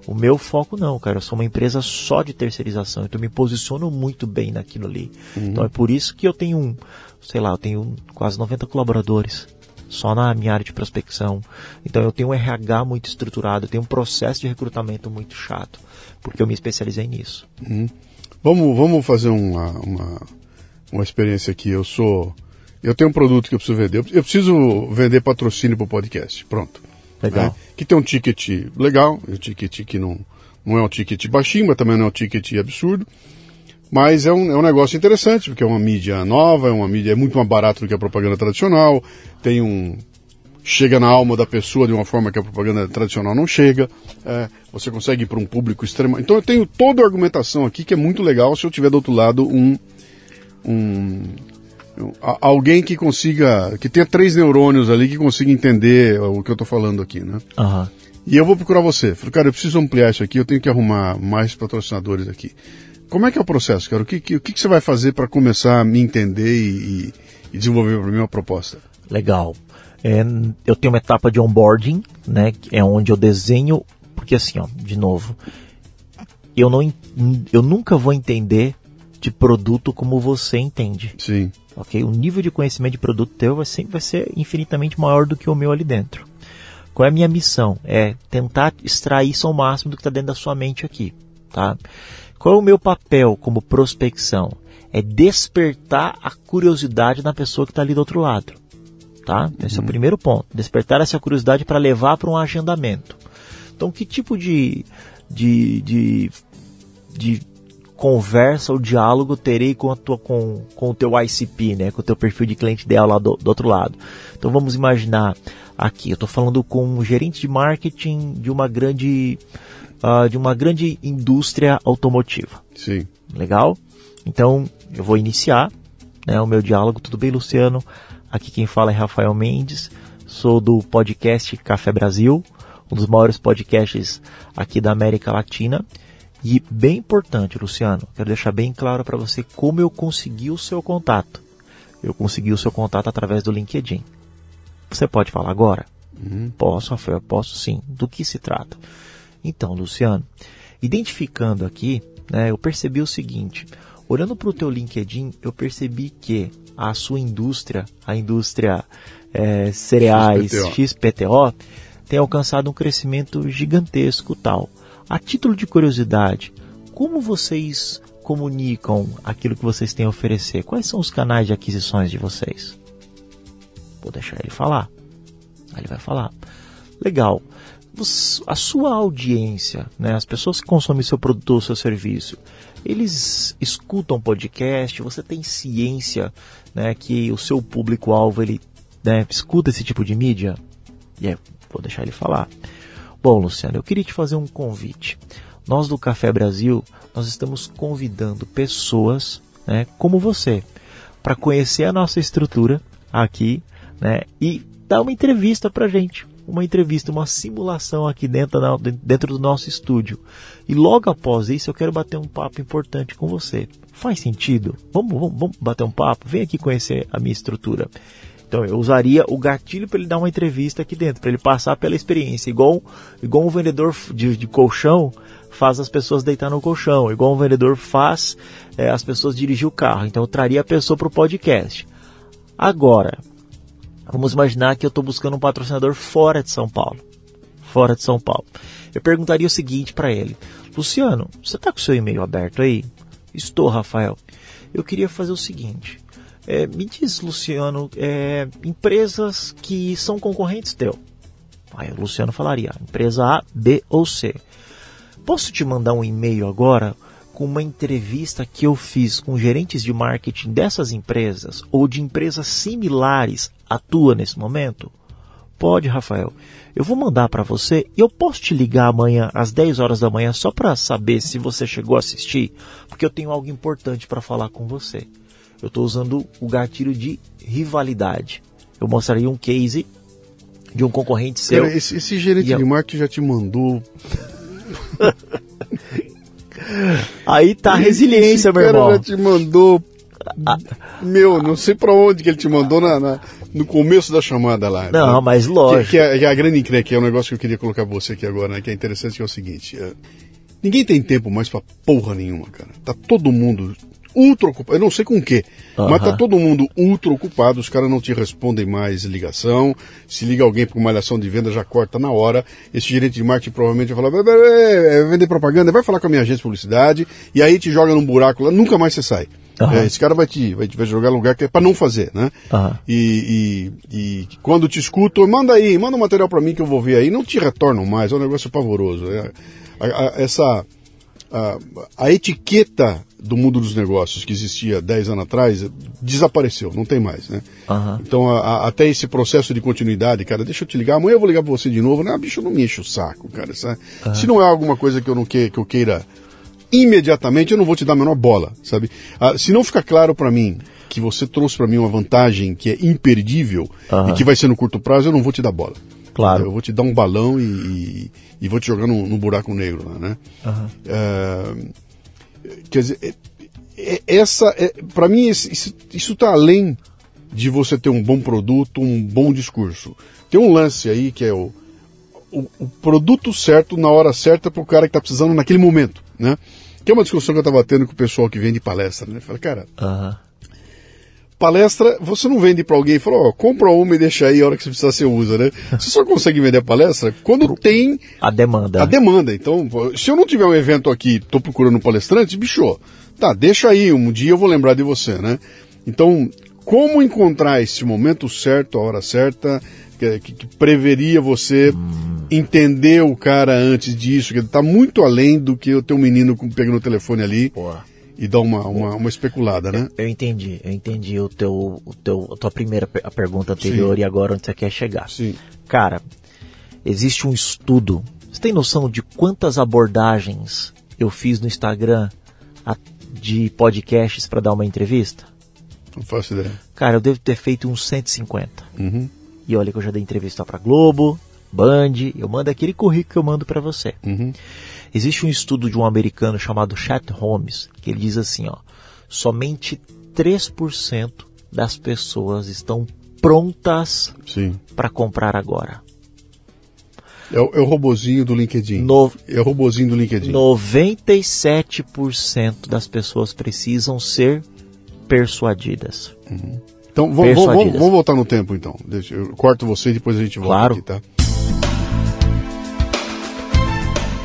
O meu foco não, cara. Eu sou uma empresa só de terceirização. Então eu me posiciono muito bem naquilo ali. Uhum. Então é por isso que eu tenho um, sei lá, eu tenho quase 90 colaboradores só na minha área de prospecção. Então eu tenho um RH muito estruturado, eu tenho um processo de recrutamento muito chato, porque eu me especializei nisso.
Uhum. Vamos, vamos fazer uma, uma, uma experiência aqui. Eu sou eu tenho um produto que eu preciso vender. Eu preciso vender patrocínio para o podcast. Pronto.
Legal. Né?
Que tem um ticket legal, um ticket que não, não é um ticket baixinho, mas também não é um ticket absurdo. Mas é um, é um negócio interessante, porque é uma mídia nova, é uma mídia é muito mais barato do que a propaganda tradicional, tem um. chega na alma da pessoa de uma forma que a propaganda tradicional não chega. É, você consegue ir para um público extremo. Então eu tenho toda a argumentação aqui que é muito legal se eu tiver do outro lado um, um alguém que consiga, que tenha três neurônios ali que consiga entender o que eu estou falando aqui, né?
Uhum.
E eu vou procurar você. Falei, cara, eu preciso ampliar isso aqui, eu tenho que arrumar mais patrocinadores aqui. Como é que é o processo, cara? O que, que, o que, que você vai fazer para começar a me entender e, e desenvolver para mim uma proposta?
Legal. É, eu tenho uma etapa de onboarding, né? É onde eu desenho, porque assim, ó, de novo, eu não, eu nunca vou entender de produto como você entende.
Sim
ok? O nível de conhecimento de produto teu vai sempre vai ser infinitamente maior do que o meu ali dentro. Qual é a minha missão? É tentar extrair isso ao máximo do que está dentro da sua mente aqui, tá? Qual é o meu papel como prospecção? É despertar a curiosidade na pessoa que está ali do outro lado, tá? Esse uhum. é o uhum. primeiro ponto. Despertar essa curiosidade para levar para um agendamento. Então, que tipo de, de, de, de conversa ou diálogo terei com, a tua, com, com o teu ICP, né, com o teu perfil de cliente ideal lá do, do outro lado. Então vamos imaginar aqui, eu estou falando com um gerente de marketing de uma grande uh, de uma grande indústria automotiva.
Sim.
Legal? Então, eu vou iniciar né, o meu diálogo. Tudo bem, Luciano? Aqui quem fala é Rafael Mendes, sou do podcast Café Brasil, um dos maiores podcasts aqui da América Latina. E bem importante, Luciano, quero deixar bem claro para você como eu consegui o seu contato. Eu consegui o seu contato através do LinkedIn. Você pode falar agora?
Uhum.
Posso, Rafael, posso sim. Do que se trata? Então, Luciano, identificando aqui, né, eu percebi o seguinte: olhando para o teu LinkedIn, eu percebi que a sua indústria, a indústria é, cereais
XPTO.
XPTO, tem alcançado um crescimento gigantesco tal. A título de curiosidade, como vocês comunicam aquilo que vocês têm a oferecer? Quais são os canais de aquisições de vocês? Vou deixar ele falar. Aí ele vai falar. Legal. A sua audiência, né, as pessoas que consomem seu produto ou seu serviço, eles escutam podcast, você tem ciência né, que o seu público-alvo ele né, escuta esse tipo de mídia? E aí, vou deixar ele falar. Bom, Luciano, eu queria te fazer um convite. Nós do Café Brasil, nós estamos convidando pessoas né, como você para conhecer a nossa estrutura aqui né, e dar uma entrevista para gente. Uma entrevista, uma simulação aqui dentro, dentro do nosso estúdio. E logo após isso, eu quero bater um papo importante com você. Faz sentido? Vamos, vamos, vamos bater um papo? Vem aqui conhecer a minha estrutura. Então eu usaria o gatilho para ele dar uma entrevista aqui dentro, para ele passar pela experiência, igual, igual um vendedor de, de, colchão faz as pessoas deitar no colchão, igual um vendedor faz é, as pessoas dirigir o carro. Então eu traria a pessoa para o podcast. Agora, vamos imaginar que eu estou buscando um patrocinador fora de São Paulo. Fora de São Paulo. Eu perguntaria o seguinte para ele: Luciano, você está com o seu e-mail aberto aí? Estou, Rafael. Eu queria fazer o seguinte. É, me diz, Luciano, é, empresas que são concorrentes teu. Aí o Luciano falaria, empresa A, B ou C. Posso te mandar um e-mail agora com uma entrevista que eu fiz com gerentes de marketing dessas empresas ou de empresas similares à tua nesse momento? Pode, Rafael. Eu vou mandar para você e eu posso te ligar amanhã às 10 horas da manhã só para saber se você chegou a assistir, porque eu tenho algo importante para falar com você eu estou usando o gatilho de rivalidade. Eu mostraria um case de um concorrente seu.
Cara, esse, esse gerente de marketing já te mandou.
Aí tá a resiliência,
esse
meu irmão.
cara já te mandou. Meu, não sei para onde que ele te mandou na, na, no começo da chamada lá.
Não,
né?
mas lógico.
Que, que, é, que é a grande encrenca, que é um negócio que eu queria colocar pra você aqui agora, né? Que é interessante, que é o seguinte. É, ninguém tem tempo mais pra porra nenhuma, cara. Tá todo mundo ultra ocupado, eu não sei com o quê, uhum. mas tá todo mundo ultra ocupado, os caras não te respondem mais ligação, se liga alguém para uma malhação de venda, já corta na hora, esse gerente de marketing provavelmente vai falar, vai vender propaganda, vai falar com a minha agência de publicidade, e aí te joga num buraco lá, nunca mais você sai. Uhum. É, esse cara vai te, vai te vai jogar lugar que é para não fazer, né?
Uhum.
E, e, e, quando te escuto, manda aí, manda um material para mim que eu vou ver aí, não te retornam mais, é um negócio pavoroso. É, a, a, essa a, a etiqueta do mundo dos negócios que existia 10 anos atrás desapareceu, não tem mais, né?
Uhum.
Então, a, a, até esse processo de continuidade, cara, deixa eu te ligar, amanhã eu vou ligar pra você de novo, né? Ah, bicho, não me enche o saco, cara. Uhum. Se não é alguma coisa que eu não que, que eu queira imediatamente, eu não vou te dar a menor bola, sabe? Ah, se não ficar claro para mim que você trouxe para mim uma vantagem que é imperdível
uhum.
e que vai ser no curto prazo, eu não vou te dar bola.
Claro.
Eu vou te dar um balão e, e, e vou te jogar no, no, buraco negro lá, né?
Uhum.
Quer dizer, é, é, essa, é, para mim, isso está além de você ter um bom produto, um bom discurso. Tem um lance aí que é o, o, o produto certo na hora certa para o cara que está precisando naquele momento, né? Que é uma discussão que eu estava tendo com o pessoal que vende palestra, né? Fala, cara,
uhum
palestra, você não vende para alguém e fala, ó, compra uma e deixa aí, a hora que você precisar você usa, né? Você só consegue vender a palestra quando tem
a demanda.
A demanda. Então, se eu não tiver um evento aqui, tô procurando um palestrante, bicho, tá, deixa aí, um dia eu vou lembrar de você, né? Então, como encontrar esse momento certo, a hora certa, que, que, que preveria você hum. entender o cara antes disso, que tá muito além do que o teu menino pegando o telefone ali.
Porra
e dar uma, uma, uma especulada, né?
Eu, eu, entendi, eu entendi o teu, o teu, a tua primeira a pergunta anterior Sim. e agora onde você quer chegar.
Sim.
Cara, existe um estudo Você tem noção de quantas abordagens eu fiz no Instagram de podcasts para dar uma entrevista?
Não faço ideia.
Cara, eu devo ter feito uns 150.
Uhum.
E olha que eu já dei entrevista para Globo, Band, eu mando aquele currículo que eu mando para você.
Uhum.
Existe um estudo de um americano chamado Chat Holmes, que ele diz assim, ó, somente 3% das pessoas estão prontas para comprar agora.
É o, é o robozinho do LinkedIn.
No,
é o robozinho do LinkedIn.
97% das pessoas precisam ser persuadidas.
Uhum. Então vamos, vamos, vamos, voltar no tempo então. Deixa, eu corto você e depois a gente volta
claro.
aqui, tá?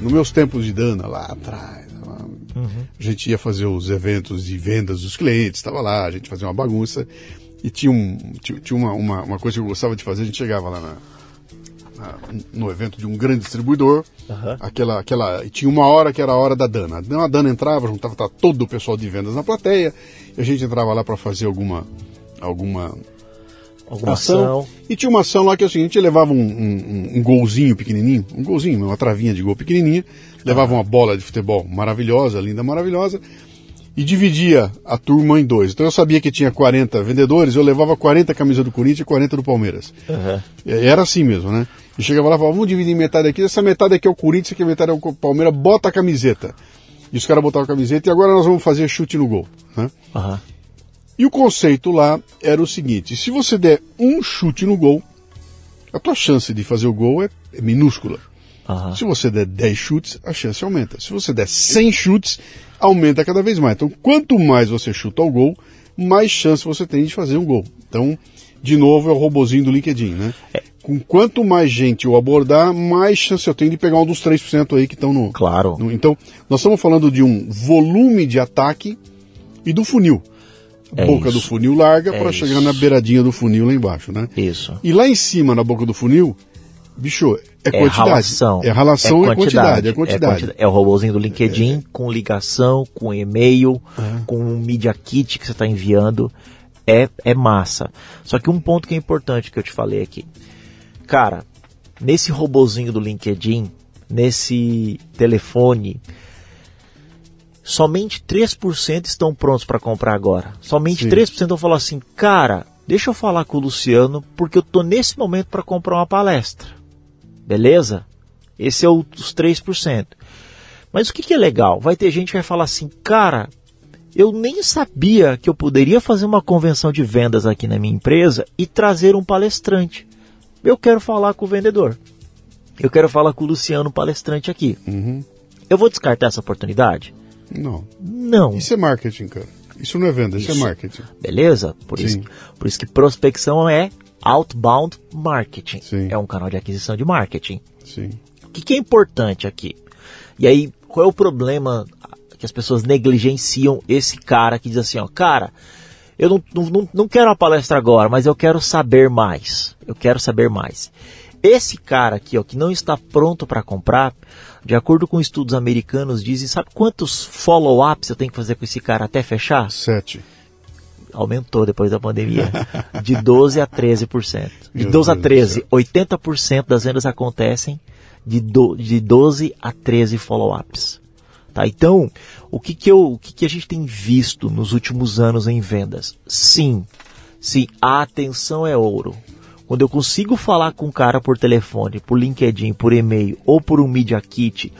Nos meus tempos de Dana, lá atrás, uhum. a gente ia fazer os eventos de vendas dos clientes, estava lá, a gente fazia uma bagunça. E tinha, um, tinha, tinha uma, uma, uma, coisa que eu gostava de fazer, a gente chegava lá na, na, no evento de um grande distribuidor, uhum. aquela, aquela, e tinha uma hora que era a hora da Dana. Então a Dana entrava, juntava todo o pessoal de vendas na plateia, e a gente entrava lá para fazer alguma, alguma
alguma ação. ação.
E tinha uma ação lá que é o seguinte, levava um, um, um, golzinho pequenininho, um golzinho, uma travinha de gol pequenininha, levava uma bola de futebol maravilhosa, linda, maravilhosa, e dividia a turma em dois. Então eu sabia que tinha 40 vendedores, eu levava 40 camisas do Corinthians e 40 do Palmeiras. Uhum. Era assim mesmo, né? E chegava lá e falava, vamos dividir em metade aqui, essa metade aqui é o Corinthians, essa metade é o Palmeiras, bota a camiseta. E os caras botavam a camiseta e agora nós vamos fazer chute no gol. Né? Uhum. E o conceito lá era o seguinte: se você der um chute no gol, a tua chance de fazer o gol é, é minúscula. Uhum. Se você der 10 chutes, a chance aumenta. Se você der 100 chutes, aumenta cada vez mais. Então, quanto mais você chuta ao gol, mais chance você tem de fazer um gol. Então, de novo, é o robozinho do LinkedIn, né? É. Com quanto mais gente eu abordar, mais chance eu tenho de pegar um dos 3% aí que estão no.
Claro.
No, então, nós estamos falando de um volume de ataque e do funil. É boca isso. do funil larga é para chegar na beiradinha do funil lá embaixo, né?
Isso.
E lá em cima, na boca do funil, bicho, é, é quantidade.
Relação.
É relação é quantidade. É quantidade. É,
quantidade. é o robôzinho do LinkedIn é. com ligação, com e-mail, é. com um media kit que você está enviando. É, é massa. Só que um ponto que é importante que eu te falei aqui. Cara, nesse robozinho do LinkedIn, nesse telefone, somente 3% estão prontos para comprar agora. Somente Sim. 3% vão falar assim, cara, deixa eu falar com o Luciano, porque eu tô nesse momento para comprar uma palestra. Beleza? Esse é o, os 3%. Mas o que, que é legal? Vai ter gente que vai falar assim, cara, eu nem sabia que eu poderia fazer uma convenção de vendas aqui na minha empresa e trazer um palestrante. Eu quero falar com o vendedor. Eu quero falar com o Luciano, palestrante aqui. Uhum. Eu vou descartar essa oportunidade?
Não.
Não.
Isso é marketing, cara. Isso não é venda, isso, isso é marketing.
Beleza? Por isso, por isso que prospecção é outbound marketing. Sim. É um canal de aquisição de marketing.
Sim.
O que, que é importante aqui? E aí, qual é o problema que as pessoas negligenciam esse cara que diz assim, ó, cara, eu não, não, não quero uma palestra agora, mas eu quero saber mais. Eu quero saber mais. Esse cara aqui, ó, que não está pronto para comprar, de acordo com estudos americanos, dizem, sabe quantos follow-ups eu tenho que fazer com esse cara até fechar?
Sete.
Aumentou depois da pandemia. De 12 a 13%. De Meu 12 a 13. 80% das vendas acontecem de, do, de 12 a 13 follow-ups. Tá? Então, o que, que, eu, o que, que a gente tem visto nos últimos anos em vendas? Sim, sim, a atenção é ouro. Quando eu consigo falar com um cara por telefone, por LinkedIn, por e-mail, ou por um Media Kit,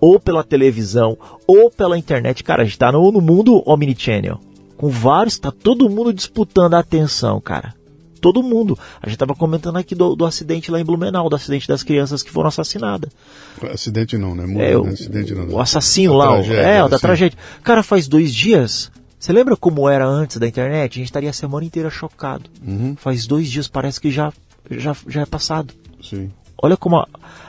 ou pela televisão, ou pela internet, cara, a gente tá no, no mundo omnichannel. Com vários, tá todo mundo disputando a atenção, cara. todo mundo. A gente estava comentando aqui do, do, acidente lá em Blumenau, do acidente das crianças que foram assassinadas.
Acidente não, né?
é, o,
né? Acidente não.
O assassino lá, tragédia, é, o da assim. tragédia. Cara, faz dois dias. Você lembra como era antes da internet? A gente estaria a semana inteira chocado.
Uhum.
Faz dois dias, parece que já, já, já é passado.
Sim.
Olha como a,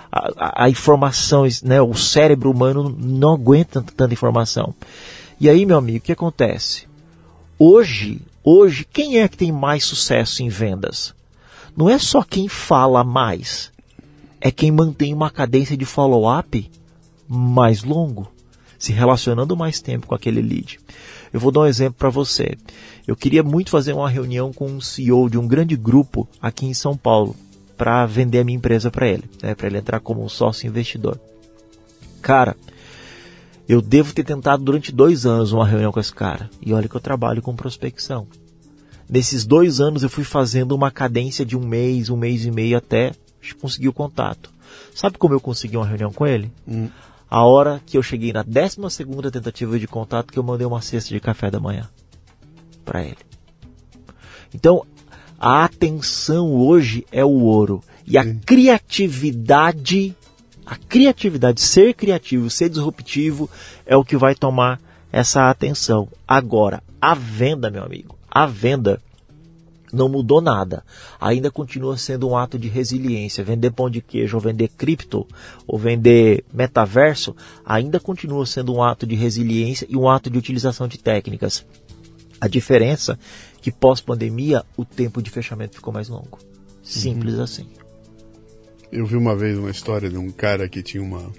a, a informação, né, o cérebro humano não aguenta tanta informação. E aí, meu amigo, o que acontece? Hoje, hoje, quem é que tem mais sucesso em vendas? Não é só quem fala mais, é quem mantém uma cadência de follow-up mais longo, se relacionando mais tempo com aquele lead. Eu vou dar um exemplo para você. Eu queria muito fazer uma reunião com um CEO de um grande grupo aqui em São Paulo para vender a minha empresa para ele, né, para ele entrar como sócio investidor. Cara, eu devo ter tentado durante dois anos uma reunião com esse cara. E olha que eu trabalho com prospecção. Nesses dois anos eu fui fazendo uma cadência de um mês, um mês e meio até conseguir o contato. Sabe como eu consegui uma reunião com ele?
Hum.
A hora que eu cheguei na 12 segunda tentativa de contato que eu mandei uma cesta de café da manhã para ele. Então, a atenção hoje é o ouro. E a Sim. criatividade, a criatividade, ser criativo, ser disruptivo, é o que vai tomar essa atenção. Agora, a venda, meu amigo, a venda não mudou nada. Ainda continua sendo um ato de resiliência. Vender pão de queijo, ou vender cripto, ou vender metaverso, ainda continua sendo um ato de resiliência e um ato de utilização de técnicas. A diferença que pós-pandemia o tempo de fechamento ficou mais longo. Simples uhum. assim.
Eu vi uma vez uma história de um cara que tinha uma.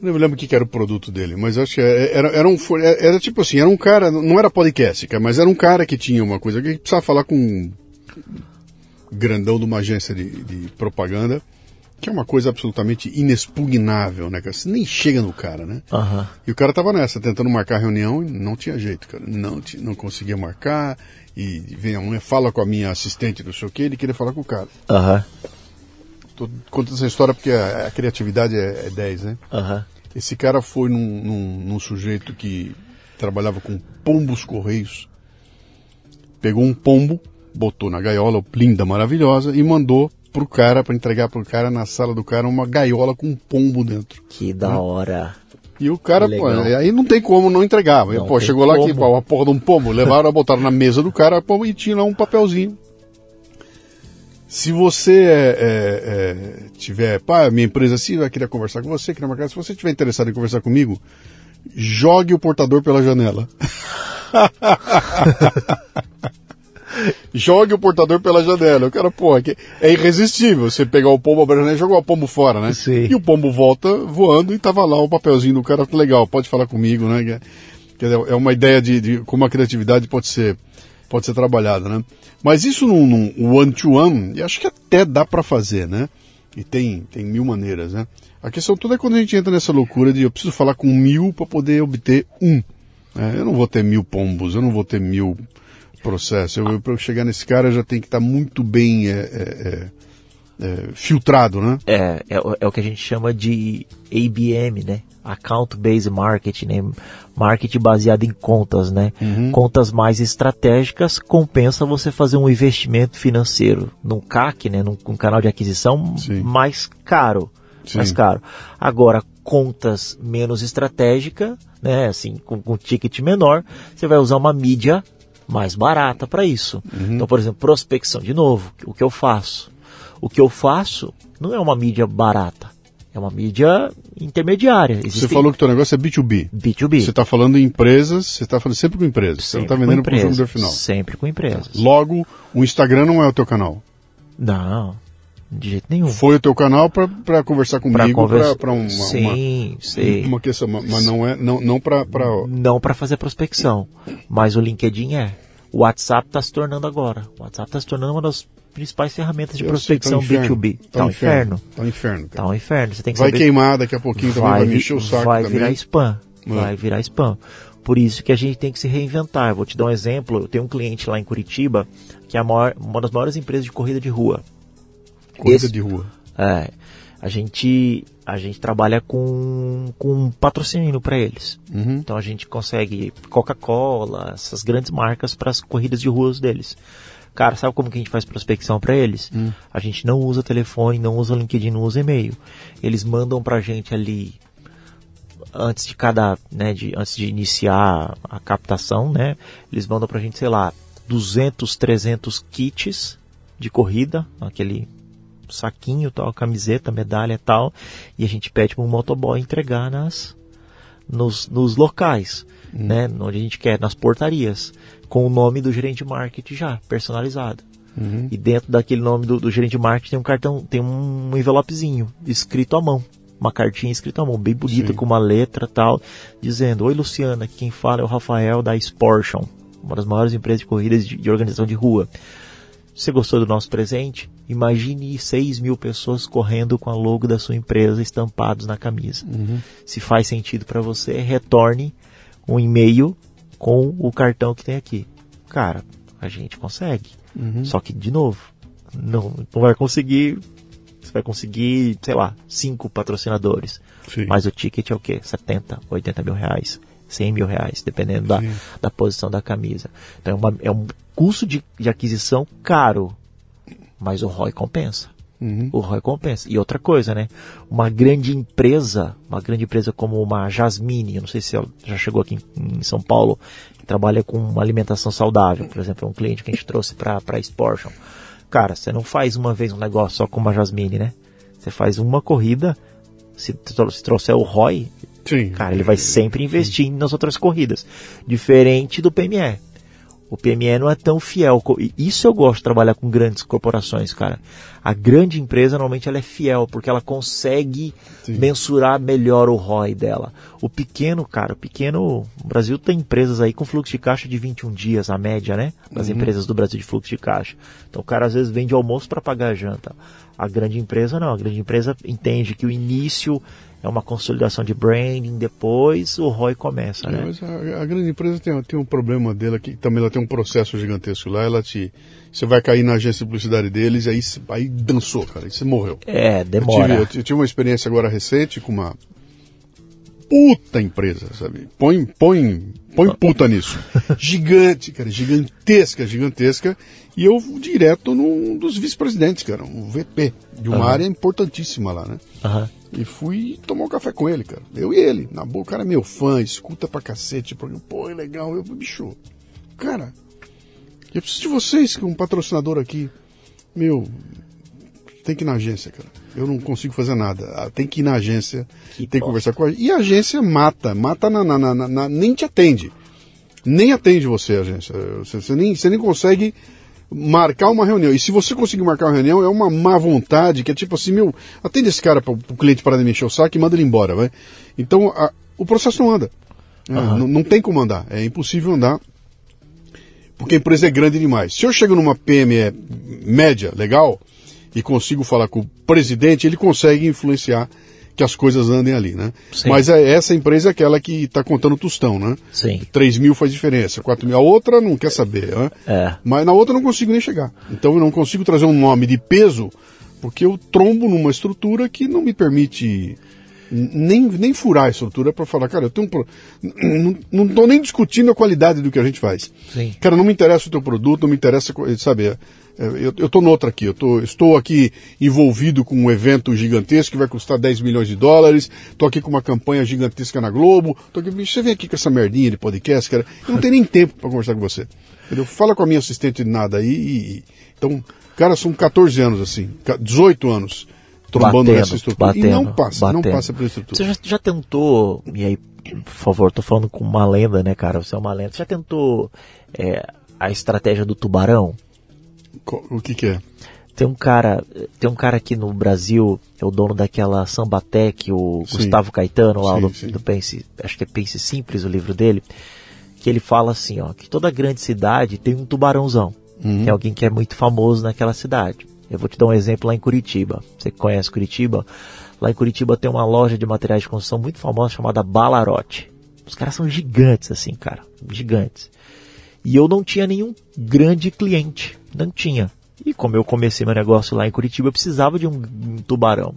Não me lembro o que era o produto dele, mas acho que era, era um. Era tipo assim, era um cara. Não era podcast, mas era um cara que tinha uma coisa que precisava falar com um grandão de uma agência de, de propaganda que é uma coisa absolutamente inexpugnável, né, cara? Você nem chega no cara, né?
Uhum.
E o cara tava nessa, tentando marcar reunião e não tinha jeito, cara. Não, não conseguia marcar. E vem a mulher, fala com a minha assistente, não sei o que, ele queria falar com o cara.
Aham. Uhum.
Tô contando essa história porque a, a criatividade é, é 10, né?
Uhum.
Esse cara foi num, num, num sujeito que trabalhava com pombos correios, pegou um pombo, botou na gaiola, linda, maravilhosa, e mandou pro cara, para entregar pro cara na sala do cara uma gaiola com um pombo dentro.
Que da né? hora.
E o cara, pô, aí não tem como não entregar. Não pô, chegou lá aqui, pô, a porra de um pombo, levaram, botaram na mesa do cara pombo, e tinha lá um papelzinho. Se você é, é, é, tiver, pá, minha empresa assim, vai querer conversar com você, querer marcar, se você tiver interessado em conversar comigo, jogue o portador pela janela. jogue o portador pela janela. O cara, pô, é irresistível você pegar o pombo, abrir a janela e jogar o pombo fora, né?
Sim.
E o pombo volta voando e tava lá o papelzinho do cara, legal, pode falar comigo, né? Quer dizer, é uma ideia de, de como a criatividade pode ser, pode ser trabalhada, né? Mas isso num, num one-to-one, acho que até dá para fazer, né? E tem, tem mil maneiras, né? A questão toda é quando a gente entra nessa loucura de eu preciso falar com mil para poder obter um. Né? Eu não vou ter mil pombos, eu não vou ter mil processo. Eu, para eu chegar nesse cara já tem que estar tá muito bem é, é, é, filtrado, né?
É, é, é, o que a gente chama de ABM, né? Account Based Marketing, né? Marketing baseado em contas, né?
Uhum.
Contas mais estratégicas compensa você fazer um investimento financeiro num CAC, né? Num, num canal de aquisição
Sim.
mais caro.
Sim.
Mais caro. Agora, contas menos estratégicas, né? Assim, com, com ticket menor, você vai usar uma mídia mais barata para isso.
Uhum.
Então, por exemplo, prospecção, de novo, o que eu faço? O que eu faço não é uma mídia barata, é uma mídia intermediária.
Existem... Você falou que o teu negócio é B2B.
B2B.
Você está falando em empresas, você está falando sempre com empresas. Sempre você não está vendendo para o consumidor final.
Sempre com empresas.
Logo, o Instagram não é o teu canal.
Não, de jeito nenhum.
Foi o teu canal para conversar comigo,
conversa...
para uma,
sim,
uma,
sim.
uma questão, mas não é não, não para pra...
não para fazer prospecção, mas o LinkedIn é. O WhatsApp está se tornando agora. O WhatsApp está se tornando uma das principais ferramentas de Eu prospecção
sei, tá
um B2B. Tá, tá um inferno.
Tá um inferno.
Tá um inferno. Você tem que
vai
saber...
queimar daqui a pouquinho
vai,
também, vai mexer o saco
Vai
também.
virar spam.
É.
Vai virar spam. Por isso que a gente tem que se reinventar. Eu vou te dar um exemplo. Eu tenho um cliente lá em Curitiba que é maior, uma das maiores empresas de corrida de rua.
Corrida Esse, de rua.
É, a gente a gente trabalha com, com patrocínio para eles.
Uhum.
Então a gente consegue Coca-Cola, essas grandes marcas para as corridas de ruas deles. Cara, sabe como que a gente faz prospecção para eles?
Hum.
A gente não usa telefone, não usa LinkedIn, não usa e-mail. Eles mandam pra gente ali antes de cada, né, de, antes de iniciar a captação, né, eles mandam pra gente, sei lá, 200, 300 kits de corrida, aquele saquinho, tal, camiseta, medalha e tal, e a gente pede para um motoboy entregar nas nos, nos locais,
Hum.
né, onde a gente quer, nas portarias, com o nome do gerente de marketing já personalizado.
Uhum.
E dentro daquele nome do, do gerente de marketing tem um cartão, tem um envelopezinho escrito à mão. Uma cartinha escrita à mão, bem bonita,
Sim.
com uma letra tal, dizendo: Oi Luciana, quem fala é o Rafael da Sportion, uma das maiores empresas de corridas de, de organização de rua. Você gostou do nosso presente? Imagine 6 mil pessoas correndo com a logo da sua empresa estampados na camisa.
Uhum.
Se faz sentido para você, retorne um e-mail com o cartão que tem aqui. Cara, a gente consegue.
Uhum.
Só que, de novo, não, não vai conseguir. Você vai conseguir, sei lá, cinco patrocinadores.
Sim.
Mas o ticket é o quê? 70, 80 mil reais, 100 mil reais, dependendo da,
Sim.
da posição da camisa. Então é, uma- é um custo de, de aquisição caro, mas o ROI compensa.
Uhum.
O ROI compensa. E outra coisa, né? Uma grande empresa, uma grande empresa como uma Jasmine, eu não sei se ela já chegou aqui em, em São Paulo, que trabalha com uma alimentação saudável, por exemplo, é um cliente que a gente trouxe para a Sportion. Cara, você não faz uma vez um negócio só com uma Jasmine, né? Você faz uma corrida, se, se trouxer o ROI,
Sim.
Cara, ele vai sempre investir nas outras corridas. Diferente do PME. O PME não é tão fiel. e Isso eu gosto de trabalhar com grandes corporações, cara. A grande empresa, normalmente, ela é fiel, porque ela consegue
Sim.
mensurar melhor o ROI dela. O pequeno, cara, o pequeno... O Brasil tem empresas aí com fluxo de caixa de 21 dias, a média, né? Das empresas do Brasil de fluxo de caixa. Então, o cara, às vezes, vende almoço para pagar a janta. A grande empresa, não. A grande empresa entende que o início é uma consolidação de branding, depois o ROI começa,
É,
né?
mas a, a grande empresa tem, tem um problema dela que também ela tem um processo gigantesco lá. Ela te. Você vai cair na agência de publicidade deles, aí, aí dançou, cara. Aí você morreu.
É, demora.
eu tive- eu tive uma experiência agora recente com uma puta empresa, sabe? Põe, põe, põe puta nisso. Gigante, cara, gigantesca, gigantesca. E eu direto num dos vice-presidentes, cara, um VP, de uma
Aham.
área importantíssima lá, né?
Aham.
E fui tomar um café com ele, cara. Eu e ele. Na boa, o cara é meu fã, escuta pra cacete. Programa, Pô, é legal. Eu, bicho, cara, eu preciso de vocês, que um patrocinador aqui. Meu, tem que ir na agência, cara. Eu não consigo fazer nada. Ah, Tem que ir na agência,
Que
tem que conversar com a E a agência mata, mata na, na- na- na- nem te atende. Nem atende você, agência. Você, você nem, você nem consegue marcar uma reunião. E se você conseguir marcar uma reunião, é uma má vontade, que é tipo assim, meu, atende esse cara para o cliente parar de mexer o saco e manda ele embora, vai. Então, a- o processo não anda. É,
Aham.
não, não tem como andar. É impossível andar. Porque a empresa é grande demais. Se eu chego numa PME média, legal, e consigo falar com o presidente, ele consegue influenciar que as coisas andem ali, né?
Sim.
Mas é- essa empresa é aquela que está contando tostão, né?
Sim.
3 mil faz diferença, 4 mil. A outra não quer saber, né?
É.
Mas na outra eu não consigo nem chegar. Então eu não consigo trazer um nome de peso, porque eu trombo numa estrutura que não me permite nem, nem furar a estrutura para falar, cara, eu tenho um. pro- Não, tô nem discutindo a qualidade do que a gente faz.
Sim.
Cara, não me interessa o teu produto, não me interessa, sabe? É, Eu, tô noutra aqui, eu tô, estou aqui envolvido com um evento gigantesco que vai custar 10 milhões de dólares, tô aqui com uma campanha gigantesca na Globo, tô aqui, você vem aqui com essa merdinha de podcast, cara, eu não tenho nem tempo para conversar com você. Entendeu? Fala com a minha assistente de nada aí e, e- então, cara, são 14 anos assim, ca- 18 anos trombando
Batendo,
nessa estrutura.
batendo,
e não passa, não
batendo.
passa pela estrutura.
Você já, já tentou, e aí, por favor, tô falando com uma lenda, né, cara? Você é uma lenda. Você já tentou é, a estratégia do tubarão?
O que que é?
Tem um cara, tem um cara aqui no Brasil, é o dono daquela Sambatec, o
Sim.
Gustavo Caetano, lá
Sim,
do,
sim.
do Pense, acho que é Pense Simples o livro dele, que ele fala assim, ó, que toda grande cidade tem um tubarãozão.
Uhum.
Tem alguém que é muito famoso naquela cidade. Eu vou te dar um exemplo lá em Curitiba. Você conhece Curitiba? Lá em Curitiba tem uma loja de materiais de construção muito famosa chamada Balarote. Os caras são gigantes assim, cara, gigantes. E eu não tinha nenhum grande cliente, não tinha. E como eu comecei meu negócio lá em Curitiba, eu precisava de um, um tubarão.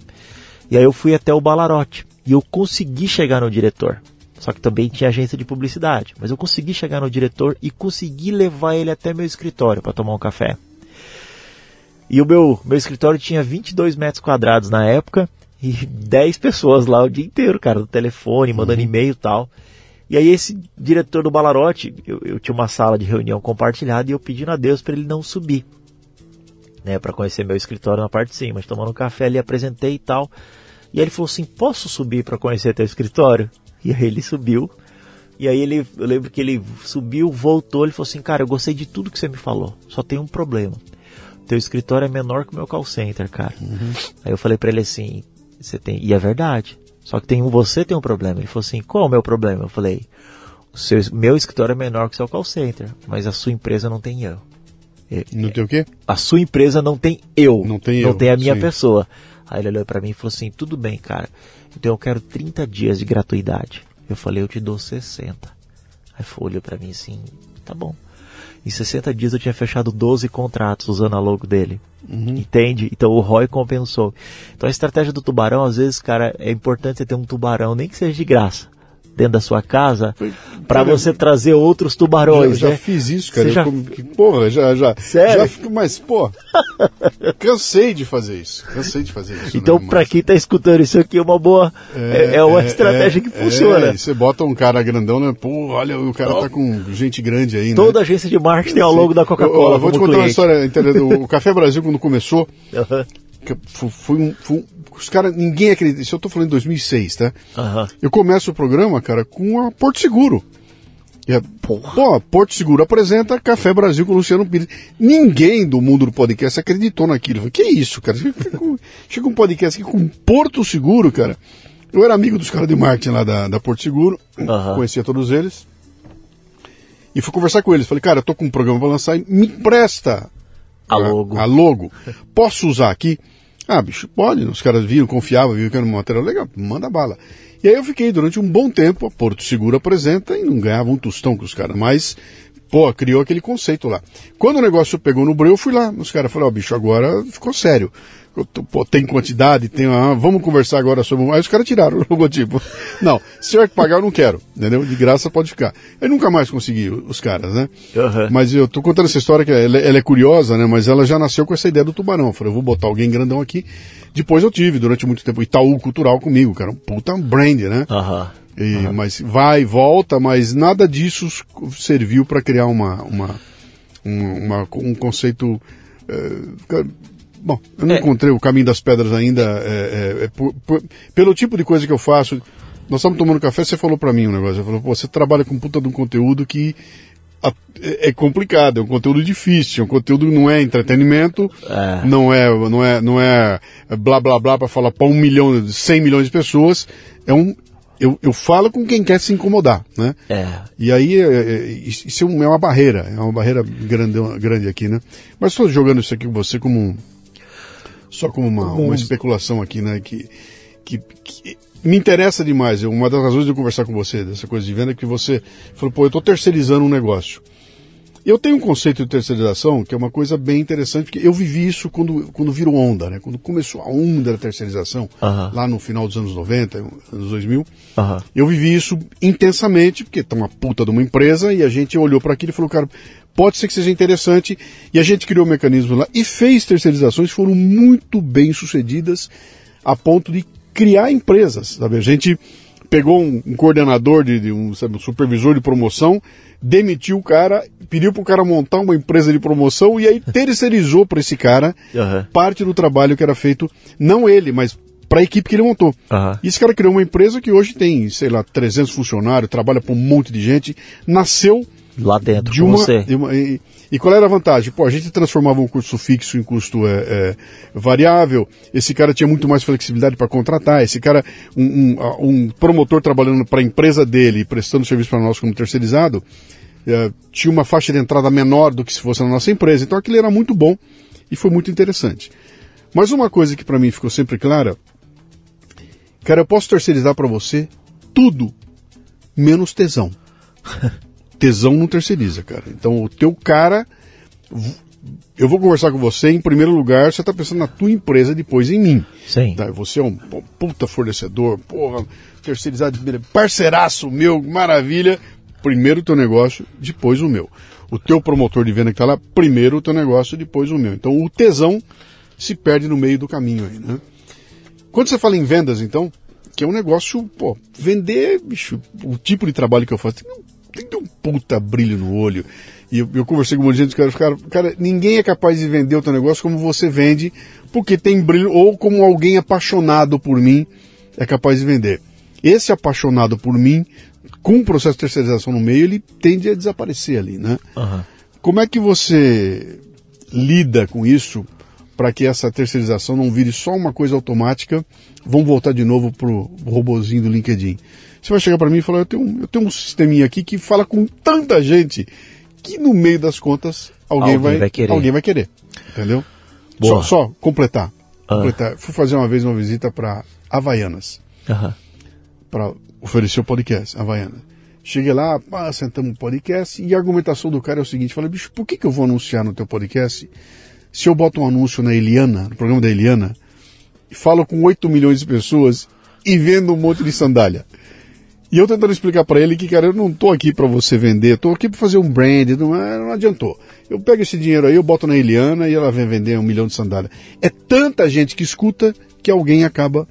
E aí eu fui até o Balarote e eu consegui chegar no diretor. Só que também tinha agência de publicidade, mas eu consegui chegar no diretor e consegui levar ele até meu escritório para tomar um café. E o meu, meu escritório tinha 22 metros quadrados na época e 10 pessoas lá o dia inteiro, cara, no telefone, mandando uhum. e-mail e tal. E aí esse diretor do Balarote, eu, eu, tinha uma sala de reunião compartilhada e eu pedindo a Deus para ele não subir, né, para conhecer meu escritório na parte de cima, tomando um café ali, apresentei e tal. E aí ele falou assim: "Posso subir para conhecer teu escritório?" E aí ele subiu. E aí ele, eu lembro que ele subiu, voltou, ele falou assim: "Cara, eu gostei de tudo que você me falou. Só tem um problema. Teu escritório é menor que o meu call center, cara." Uhum. Aí eu falei para ele assim: "Você tem, e é verdade. Só que tem um, você tem um problema. Ele falou assim, qual é o meu problema? Eu falei, o seu, meu escritório é menor que o seu call center, mas a sua empresa não tem eu.
Não tem o quê?
A sua empresa não tem eu.
Não tem
Não
eu,
tem a minha
sim.
pessoa. Aí ele olhou para mim e falou assim, tudo bem, cara. Então eu quero 30 dias de gratuidade. Eu falei, eu te dou 60. Aí foi, olhou para mim assim, tá bom. Em 60 dias eu tinha fechado 12 contratos usando a logo dele. Uhum. Entende? Então o ROI compensou. Então a estratégia do tubarão, às vezes, cara, é importante você ter um tubarão, nem que seja de graça dentro da sua casa para você trazer outros tubarões.
Eu já,
né?
já fiz isso, cara.
Você já...
Como, porra, já, já.
Sério?
Já fico, mas, pô, cansei de fazer isso. Cansei de fazer isso.
Então,
né?
para quem tá escutando isso aqui, é uma boa. É, é uma estratégia que funciona.
É, você bota um cara grandão, né? Pô, olha, o cara tá com gente grande aí, né?
Toda agência de marketing tem ao longo da Coca-Cola.
Vou te contar uma história. O Café Brasil, quando começou, foi, foi um, foi um, os caras, ninguém acredita. Isso eu tô falando em 2006, tá?
Uhum.
Eu começo o programa, cara, com a Porto Seguro. É, pô, Porto Seguro apresenta Café Brasil com o Luciano Pires. Ninguém do mundo do podcast acreditou naquilo. Falei, que isso, cara? Chega um podcast aqui com Porto Seguro, cara. Eu era amigo dos caras de marketing lá da, da Porto Seguro,
uhum.
conhecia todos eles. E fui conversar com eles. Falei, cara, eu tô com um programa pra lançar, me empresta
a logo.
A, a logo. Posso usar aqui? Ah, bicho, pode. Os caras viram, confiavam, viram que era um material legal, manda bala. E aí eu fiquei durante um bom tempo, a Porto Seguro apresenta e não ganhava um tostão com os caras, mas, pô, criou aquele conceito lá. Quando o negócio pegou no breu, eu fui lá, os caras falaram, ó, oh, bicho, agora ficou sério. Pô, tem quantidade, tem. Ah, vamos conversar agora sobre. Aí os caras tiraram o logotipo. Não, se tiver que pagar, eu não quero. Entendeu? De graça pode ficar. Eu nunca mais consegui os caras, né?
Uhum.
Mas eu tô contando essa história que ela, ela, é curiosa, né? Mas ela já nasceu com essa ideia do tubarão. Eu falei, eu vou botar alguém grandão aqui. Depois eu tive, durante muito tempo, Itaú Cultural comigo, cara. Um puta brand, né?
Uhum.
E, uhum. Mas vai, volta, mas nada disso serviu para criar uma, uma, uma, um conceito. Uh, Bom, eu não é. encontrei o caminho das pedras ainda. É, é, é por, por, pelo tipo de coisa que eu faço. Nós estamos tomando café, você falou para mim um negócio. Você falou, você trabalha com puta de um conteúdo que a, é complicado, é um conteúdo difícil, é um conteúdo que não é entretenimento, não é não é não é blá blá blá para falar para um milhão, cem milhões de pessoas. É um eu, eu falo com quem quer se incomodar, né?
É.
E aí isso é uma barreira, é uma barreira grande, grande aqui, né? Mas estou jogando isso aqui com você como um só como uma, uma especulação aqui, né? Que, que, que, me interessa demais. Uma das razões de eu conversar com você dessa coisa de venda é que você falou, pô, eu estou terceirizando um negócio. Eu tenho um conceito de terceirização que é uma coisa bem interessante, porque eu vivi isso quando, quando virou onda, né? Quando começou a onda da terceirização, uh -huh. lá no final dos anos 90, anos 2000. Uh
-huh.
Eu vivi isso intensamente, porque tá uma puta de uma empresa, e a gente olhou para aquilo e falou, cara, pode ser que seja interessante, e a gente criou um mecanismo lá e fez terceirizações foram muito bem sucedidas a ponto de criar empresas, sabe? A gente pegou um, um coordenador de, de um, sabe, um supervisor de promoção, demitiu o cara, pediu para o cara montar uma empresa de promoção e aí terceirizou para esse cara
uhum.
parte do trabalho que era feito, não ele, mas para a equipe que ele montou.
Uhum.
E esse cara criou uma empresa que hoje tem, sei lá, 300 funcionários, trabalha para um monte de gente, nasceu
lá dentro
de uma, de uma e, e, qual era a vantagem? Pô, a gente transformava um custo fixo em custo é, é, variável. Esse cara tinha muito mais flexibilidade para contratar. Esse cara, um, um, um promotor trabalhando para a empresa dele, prestando serviço para nós como terceirizado, é, tinha uma faixa de entrada menor do que se fosse na nossa empresa. Então aquilo era muito bom e foi muito interessante. Mas uma coisa que para mim ficou sempre clara, cara, eu posso terceirizar para você tudo menos tesão. tesão não terceiriza, cara. Então o teu cara. Eu vou conversar com você, em primeiro lugar, você está pensando na tua empresa, depois em mim.
Sim.
Tá? Você é um puta fornecedor, porra, terceirizado, parceiraço meu, maravilha. Primeiro o teu negócio, depois o meu. o teu promotor de venda que está lá, primeiro o teu negócio, depois o meu. Então o tesão se perde no meio do caminho aí, né? Quando você fala em vendas, então, que é um negócio, pô, vender, bicho, o tipo de trabalho que eu faço, tem, tem que ter um puta brilho no olho. E eu, eu conversei com um monte de gente, cara, cara, cara, ninguém é capaz de vender o teu negócio como você vende, porque tem brilho, ou como alguém apaixonado por mim é capaz de vender. Esse apaixonado por mim, com o processo de terceirização no meio, ele tende a desaparecer ali, né?
Uhum.
Como é que você lida com isso para que essa terceirização não vire só uma coisa automática? Vamos voltar de novo pro robozinho do LinkedIn. Você vai chegar para mim e falar, eu tenho, eu tenho um sisteminha aqui que fala com tanta gente que no meio das contas alguém,
Alguém
vai,
vai querer.
alguém vai querer, entendeu?
Boa.
Só, só completar.
Ah.
completar. Fui fazer uma vez uma visita para Havaianas
Aham.
para oferecer o podcast, Havaiana. Cheguei lá, pá, sentamos no podcast e a argumentação do cara é o seguinte, falei, bicho, por que, que eu vou anunciar no teu podcast se eu boto um anúncio na Eliana, no programa da Eliana, e falo com 8 milhões de pessoas e vendo um monte de sandália? E eu tentando explicar para ele que, cara, eu não tô aqui para você vender, tô aqui para fazer um brand, não, é- não adiantou. Eu pego esse dinheiro aí, eu boto na Eliana e ela vem vender um milhão de sandália. É tanta gente que escuta que alguém acaba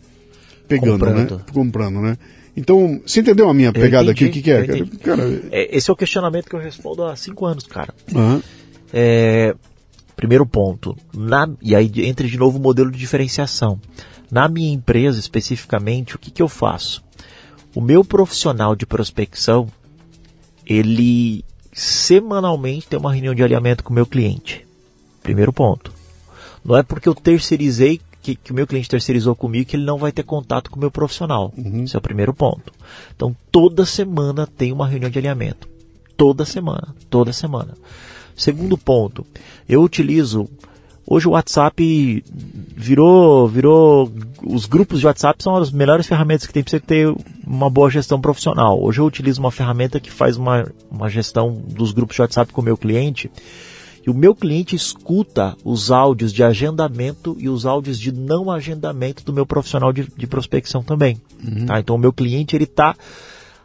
pegando,
Comprando.
né? Comprando, né? Então, você entendeu a minha pegada aqui? O
entendi,
que, que é? Cara,
entendi.
cara,
É, esse é o questionamento que eu respondo há cinco anos, cara.
aham,
É, primeiro ponto, na, e aí entra de novo o modelo de diferenciação. Na minha empresa especificamente, o que, que eu faço? O meu profissional de prospecção, ele semanalmente tem uma reunião de alinhamento com o meu cliente. Primeiro ponto. Não é porque eu terceirizei, que, que o meu cliente terceirizou comigo, que ele não vai ter contato com o meu profissional. Esse é o primeiro ponto. Então, toda semana tem uma reunião de alinhamento. Toda semana. Toda semana. Segundo ponto, eu utilizo. Hoje o WhatsApp virou, virou. Os grupos de WhatsApp são as melhores ferramentas que tem para você ter uma boa gestão profissional. Hoje eu utilizo uma ferramenta que faz uma, uma gestão dos grupos de WhatsApp com o meu cliente. E o meu cliente escuta os áudios de agendamento e os áudios de não agendamento do meu profissional de, de prospecção também. Tá? Então o meu cliente ele está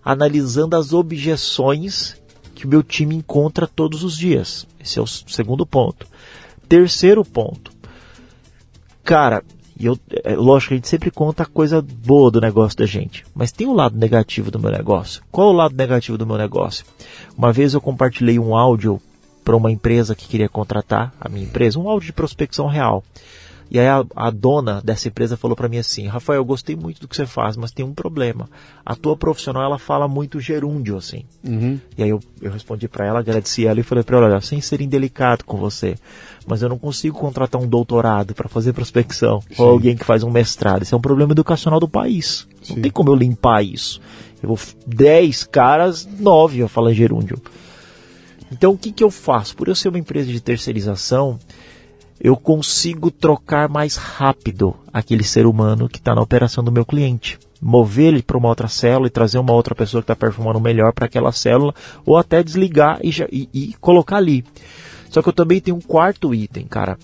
analisando as objeções que o meu time encontra todos os dias. Esse é o segundo ponto. Terceiro ponto. Cara, e eu, é, lógico que a gente sempre conta a coisa boa do negócio da gente, mas tem o lado negativo do meu negócio. Qual é o lado negativo do meu negócio? Uma vez eu compartilhei um áudio para uma empresa que queria contratar a minha empresa, um áudio de prospecção real. E aí a, a dona dessa empresa falou para mim assim, Rafael, eu gostei muito do que você faz, mas tem um problema. A tua profissional ela fala muito gerúndio assim.
uhum,
E aí eu, eu respondi para ela, agradeci ela e falei para ela, olha, sem ser indelicado com você, mas eu não consigo contratar um doutorado para fazer prospecção
Sim.
ou alguém que faz um mestrado. Isso é um problema educacional do país.
Sim.
Não tem como eu limpar isso. Eu vou 10 caras, 9 eu falo gerúndio. Então o que, que eu faço? Por eu ser uma empresa de terceirização, eu consigo trocar mais rápido aquele ser humano que está na operação do meu cliente. Mover ele para uma outra célula e trazer uma outra pessoa que está performando melhor para aquela célula, ou até desligar e, já- e- e colocar ali. Só que eu também tenho um quarto item, cara.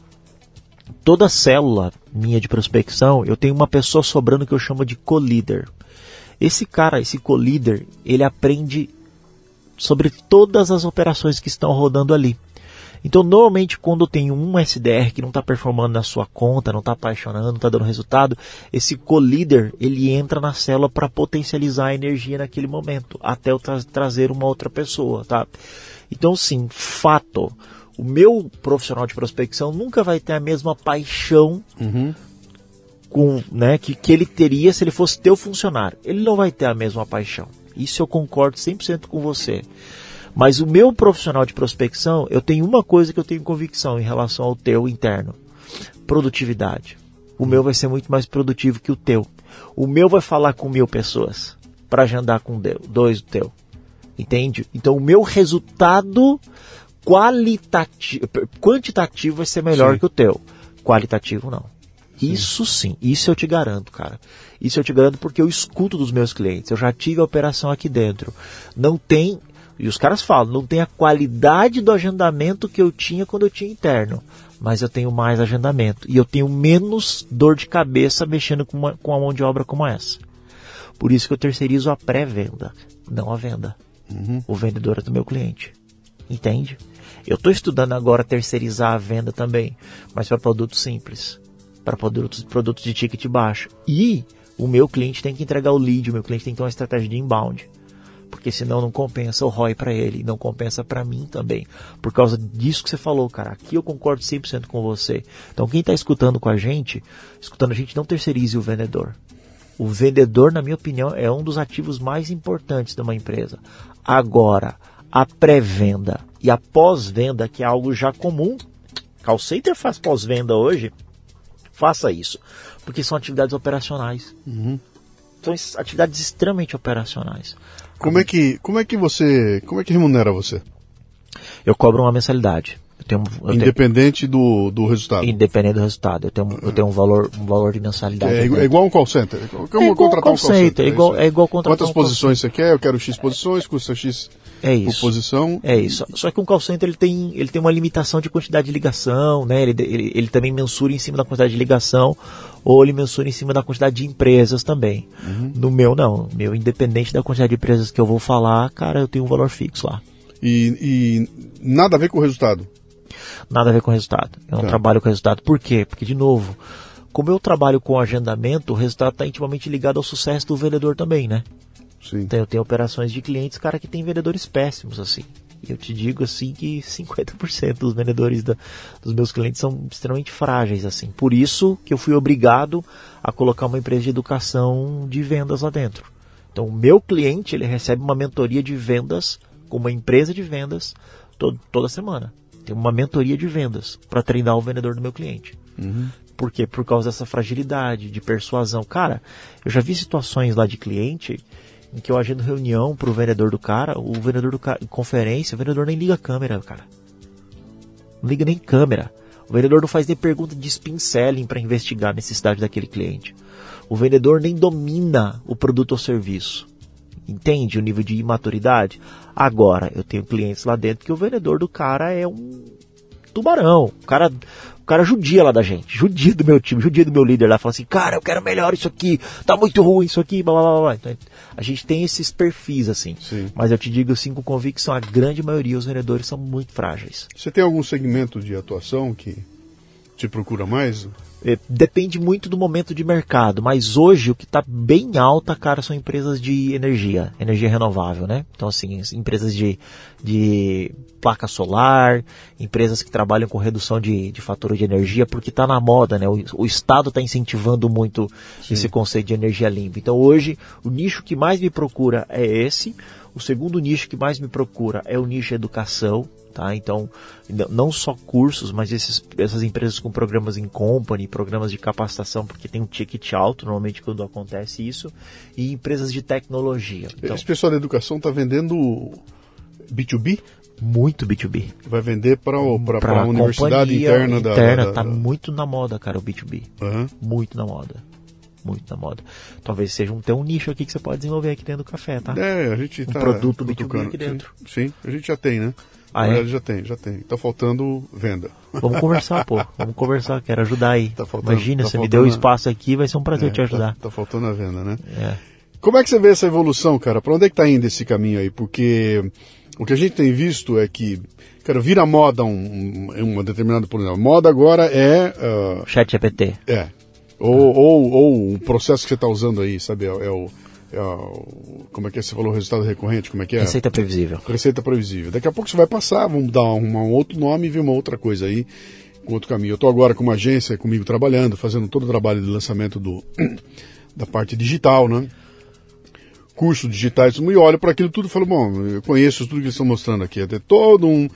Toda célula minha de prospecção, eu tenho uma pessoa sobrando que eu chamo de co-líder. Esse cara, esse co-líder, ele aprende sobre todas as operações que estão rodando ali. Então, normalmente, quando tem um SDR que não está performando na sua conta, não está apaixonando, não está dando resultado, esse co-líder ele entra na célula para potencializar a energia naquele momento, até eu tra- trazer uma outra pessoa, tá? Então, sim, fato. O meu profissional de prospecção nunca vai ter a mesma paixão
uhum,
com, né, que, que ele teria se ele fosse teu funcionário. Ele não vai ter a mesma paixão. Isso eu concordo 100% com você. Mas o meu profissional de prospecção, eu tenho uma coisa que eu tenho convicção em relação ao teu interno: produtividade. O meu vai ser muito mais produtivo que o teu. O meu vai falar com mil pessoas para agendar com dois do teu. Entende? Então o meu resultado qualitativo, quantitativo vai ser melhor
Sim.
que o teu. Qualitativo não. Isso sim, isso eu te garanto, cara. Isso eu te garanto porque eu escuto dos meus clientes. Eu já tive a operação aqui dentro. Não tem, e os caras falam, não tem a qualidade do agendamento que eu tinha quando eu tinha interno. Mas eu tenho mais agendamento. E eu tenho menos dor de cabeça mexendo com uma, com uma mão de obra como essa. Por isso que eu terceirizo a pré-venda, não a venda. O vendedor é do meu cliente. Entende? Eu estou estudando agora terceirizar a venda também, mas para produtos simples, para produtos, produtos de ticket baixo. E o meu cliente tem que entregar o lead, o meu cliente tem que ter uma estratégia de inbound. Porque senão não compensa o ROI para ele, não compensa para mim também. Por causa disso que você falou, cara. Aqui eu concordo 100% com você. Então quem está escutando com a gente, escutando a gente, não terceirize o vendedor. O vendedor, na minha opinião, é um dos ativos mais importantes de uma empresa. Agora, a pré-venda e a pós-venda, que é algo já comum, call center faz pós-venda hoje, faça isso. Porque são atividades operacionais.
Uhum.
São atividades extremamente operacionais.
Como é que, como é que você, como é que remunera você?
Eu cobro uma mensalidade. Eu tenho, eu
Independente tenho, do, do resultado.
Independente do resultado. Eu tenho, eu tenho um valor, um valor de mensalidade.
É, é igual um call center.
É igual, é igual contratar um call center. É igual, é igual contratar
Quantas
um
posições você quer? Eu quero X posições, custa X
é isso.
por posição.
É isso. Só que um call center ele tem, ele tem uma limitação de quantidade de ligação, né? Ele, ele, ele também mensura em cima da quantidade de ligação ou ele mensura em cima da quantidade de empresas também.
Uhum.
No meu, não. Meu, independente da quantidade de empresas que eu vou falar, cara, eu tenho um valor fixo lá.
E, e nada a ver com o resultado?
Nada a ver com o resultado. Eu não tá. trabalho com o resultado. Por quê? Porque, de novo, como eu trabalho com agendamento, o resultado está intimamente ligado ao sucesso do vendedor também, né?
Sim.
Então eu tenho operações de clientes, cara, que tem vendedores péssimos, assim. E eu te digo assim que 50% dos vendedores da, dos meus clientes são extremamente frágeis, assim. Por isso que eu fui obrigado a colocar uma empresa de educação de vendas lá dentro. Então o meu cliente, ele recebe uma mentoria de vendas com uma empresa de vendas todo, toda semana. Tem uma mentoria de vendas para treinar o vendedor do meu cliente.
Uhum.
Por quê? Por causa dessa fragilidade, de persuasão. Cara, eu já vi situações lá de cliente em que eu agendo reunião pro vendedor do cara, o vendedor do cara, conferência, o vendedor nem liga a câmera, cara. Não liga nem câmera. O vendedor não faz nem pergunta de spin selling para investigar a necessidade daquele cliente. O vendedor nem domina o produto ou serviço. Entende o nível de imaturidade? Agora, eu tenho clientes lá dentro que o vendedor do cara é um tubarão. O cara, o cara judia lá da gente, judia do meu time, judia do meu líder lá, fala assim, cara, eu quero melhor isso aqui, tá muito ruim isso aqui, blá blá blá. Então, a gente tem esses perfis assim.
Sim.
Mas eu te digo assim com convicção, a grande maioria, os vendedores são muito frágeis.
Você tem algum segmento de atuação que te procura mais?
É, depende muito do momento de mercado, mas hoje o que está bem alta, cara, são empresas de energia, energia renovável, né? Então, assim, empresas de, de placa solar, empresas que trabalham com redução de, de fatura de energia, porque está na moda, né? O, o Estado está incentivando muito Sim. esse conceito de energia limpa. Então, hoje, o nicho que mais me procura é esse. O segundo nicho que mais me procura é o nicho educação, Tá? Então, não só cursos, mas esses, essas empresas com programas em company, programas de capacitação, porque tem um ticket alto normalmente quando acontece isso, e empresas de tecnologia.
Então, Esse pessoal da educação está vendendo B2B?
Muito B2B.
Vai vender para a universidade interna, da.
Interna, da, tá da... muito na moda, cara, o B2B.
Uhum.
Muito na moda muito na moda. Talvez seja um, um nicho aqui que você pode desenvolver aqui dentro do café, tá?
É, a gente
um
tá
produto B2B aqui dentro.
Sim, sim, a gente já tem, né?
Ah, é?
Já tem, já tem. Tá faltando venda.
Vamos conversar, pô. Vamos conversar, quero ajudar aí.
Tá faltando,
Imagina,
tá
você me deu espaço aqui, vai ser um prazer
é,
te ajudar.
Tá, tá, faltando a venda, né?
É.
Como é que você vê essa evolução, cara? Para onde é que tá indo esse caminho aí? Porque o que a gente tem visto é que, cara, vira moda um, um, uma determinada, exemplo, moda agora é... Uh,
Chat GPT.
É. Ou, ah. ou, ou o processo que você está usando aí, sabe? É, é o como é que é? Você falou resultado recorrente? Como é que é?
Receita previsível.
Receita previsível. Daqui a pouco você vai passar, vamos dar um, um outro nome e ver uma outra coisa aí, com outro caminho. Eu estou agora com uma agência comigo trabalhando, fazendo todo o trabalho de lançamento do, da parte digital, né? Cursos digitais, e olho para aquilo tudo e falo, bom, eu conheço tudo que eles estão mostrando aqui. Tem, todo um,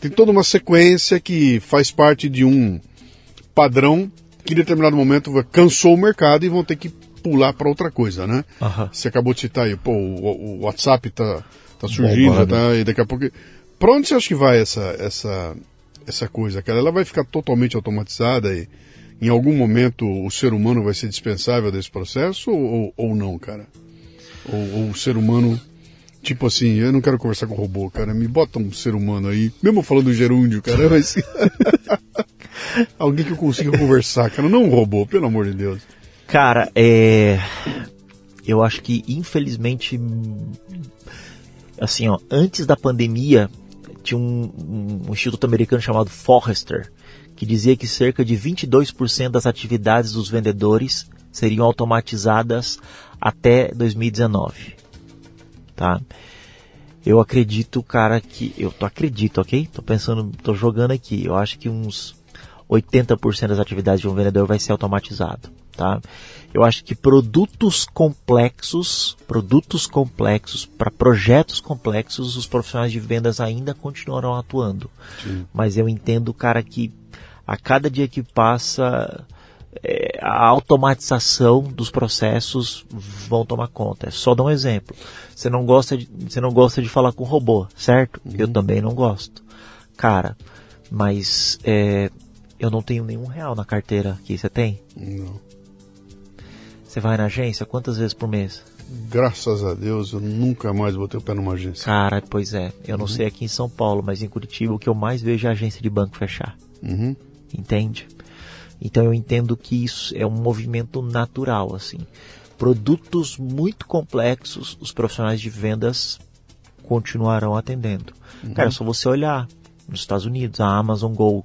tem toda uma sequência que faz parte de um padrão que em determinado momento cansou o mercado e vão ter que pular para outra coisa, né?
Uhum.
Você acabou de citar aí, pô, o, o WhatsApp tá, tá surgindo, tá, e daqui a pouco. Para onde você acha que vai essa, essa, essa coisa, cara? Ela vai ficar totalmente automatizada e em algum momento o ser humano vai ser dispensável desse processo ou, ou não, cara? Ou, ou o ser humano Tipo assim, eu não quero conversar com robô, cara. Me bota um ser humano aí. Mesmo falando gerúndio, cara, mas. Alguém que eu consiga conversar, cara. Não um robô, pelo amor de Deus.
Cara, é. Eu acho que infelizmente. Assim, ó, antes da pandemia, tinha um, um, um instituto americano chamado Forrester, que dizia que cerca de 22% das atividades dos vendedores seriam automatizadas até 2019. Tá? Eu acredito, cara, que. Eu tô acredito, ok? Tô pensando, tô jogando aqui. Eu acho que uns 80% das atividades de um vendedor vai ser automatizado. Tá? Eu acho que produtos complexos, produtos complexos, para projetos complexos, os profissionais de vendas ainda continuarão atuando. Sim. Mas eu entendo, cara, que a cada dia que passa, é, a automatização dos processos vão tomar conta. É só dar um exemplo. Você não gosta de, você não gosta de falar com robô, certo? Uhum. Eu também não gosto. Cara, mas é, eu não tenho nenhum real na carteira aqui. Você tem?
Não.
Você vai na agência quantas vezes por mês?
Graças a Deus, eu nunca mais botei o pé numa agência.
Cara, pois é. Eu não uhum. sei aqui em São Paulo, mas em Curitiba o que eu mais vejo é a agência de banco fechar.
Uhum.
Entende? Então eu entendo que isso é um movimento natural, assim. Produtos muito complexos, os profissionais de vendas continuarão atendendo. Uhum. Cara, é só você olhar nos Estados Unidos, a Amazon Go.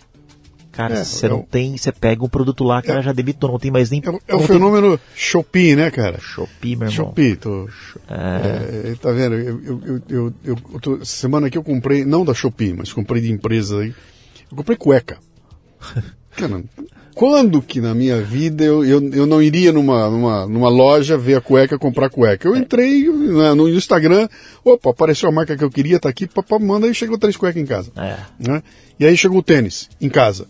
Cara, é, você é, não tem, você pega um produto lá, cara, é, já debitou, não tem mais nem.
É, é o fenômeno tem... Shopee, né, cara?
Shopee, meu irmão.
Shopee, tô. É. é tá vendo? Eu, eu, eu, eu, eu tô, semana aqui eu comprei, não da Shopee, mas comprei de empresa aí. Eu comprei cueca. Cara, quando que na minha vida eu, eu, eu não iria numa, numa, numa loja ver a cueca, comprar cueca? Eu entrei né, no Instagram, opa, apareceu a marca que eu queria, tá aqui, papá, manda, e chegou três cuecas em casa.
É.
Né? E aí chegou o tênis em casa.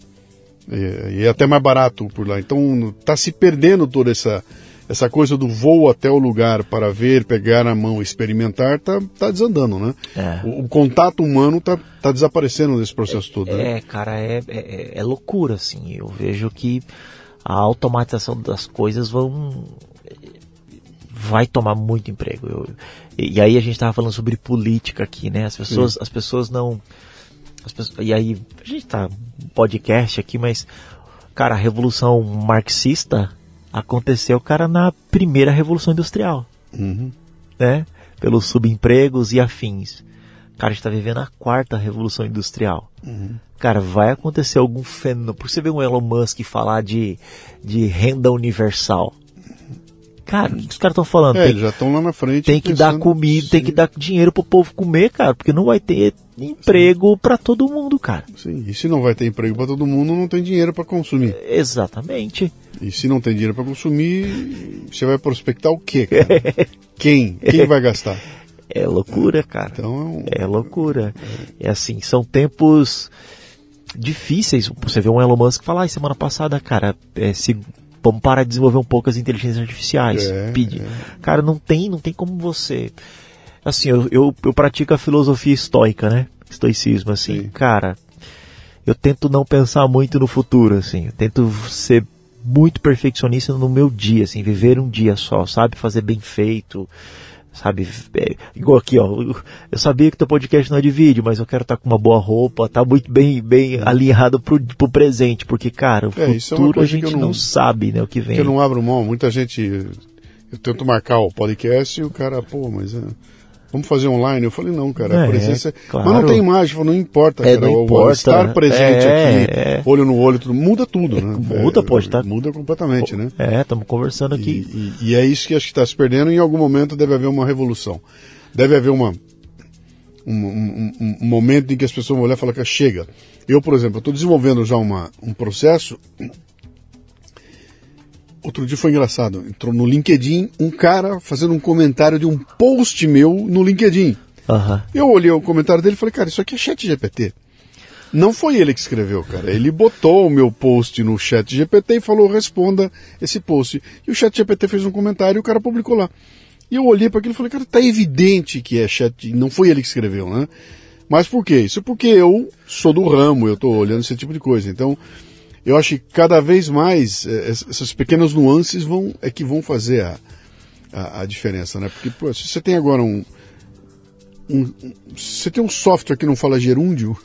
E, e é até mais barato por lá. Então tá se perdendo toda essa essa coisa do voo até o lugar para ver, pegar na mão, experimentar, tá, tá desandando, né?
É.
O, o, contato humano tá, tá desaparecendo nesse processo
é,
todo. Né?
É, cara, é, é, é, loucura, assim. Eu vejo que a automatização das coisas vão vai tomar muito emprego. Eu, e, e, aí a gente estava falando sobre política aqui, né? As pessoas, as pessoas não pessoas, e aí a gente tá podcast aqui, mas cara, a revolução marxista aconteceu, cara, na primeira revolução industrial.
Uhum.
Né? Pelos subempregos e afins. Cara, a gente está vivendo a quarta revolução industrial.
Uhum.
Cara, vai acontecer algum fenômeno. Por você ver um Elon Musk falar de, de renda universal. Cara, o que os caras estão falando?
É, tem, já estão lá na frente.
Tem que dar comida, sim. tem que dar dinheiro pro povo comer, cara, porque não vai ter emprego para todo mundo, cara.
Sim, e se não vai ter emprego para todo mundo, não tem dinheiro para consumir.
Exatamente.
E se não tem dinheiro para consumir, você vai prospectar o quê, cara? Quem? Quem vai gastar?
É loucura, cara.
Então,
é loucura. É assim, são tempos difíceis. Você vê um Elon Musk falar, ah, semana passada, cara, é, se vamos parar de desenvolver um pouco as inteligências artificiais.
É,
Pede. É. Cara, não tem, não tem como você. Assim, eu, eu, eu pratico a filosofia estoica, né? Estoicismo, assim. Sim. Cara, eu tento não pensar muito no futuro, assim. Eu tento ser muito perfeccionista no meu dia, assim, viver um dia só, sabe? Fazer bem feito sabe? É, igual aqui, ó. Eu sabia que teu podcast não é de vídeo, mas eu quero estar tá com uma boa roupa, tá muito bem, bem alinhado pro, pro presente, porque, cara, o é, futuro é a gente não, não, sabe, né, o que vem.
eu não abro mão, muita gente, eu tento marcar o podcast e o cara, pô, mas... É vamos fazer online. Eu falei, não, cara, a é, presença. Claro. Mas não tem imagem, não importa,
é,
cara.
Não importa,
estar presente
é,
aqui, é. olho no olho, tudo, muda tudo, né?
Muda, pode estar.
Tá... Muda completamente, né?
É, estamos conversando aqui.
E, e, e, é isso que acho que está se perdendo. Em algum momento deve haver uma revolução. Deve haver uma. Um, um, um, um momento em que as pessoas vão olhar e falar que chega. Eu, por exemplo, estou desenvolvendo já uma, um processo Outro dia foi engraçado. Entrou no LinkedIn um cara fazendo um comentário de um post meu no LinkedIn.
Uhum.
Eu olhei o comentário dele e falei, cara, isso aqui é chat GPT. Não foi ele que escreveu, cara. Ele botou o meu post no chat GPT e falou, responda esse post. E o chat GPT fez um comentário e o cara publicou lá. E eu olhei para aquilo e falei, cara, tá evidente que é chat, não foi ele que escreveu, né? Mas por quê? Isso porque eu sou do ramo, eu tô olhando esse tipo de coisa. Então, eu acho que cada vez mais é, essas pequenas nuances vão é que vão fazer a, a, a diferença, né? Porque pô, se você tem agora um, um, você tem um software que não fala gerúndio,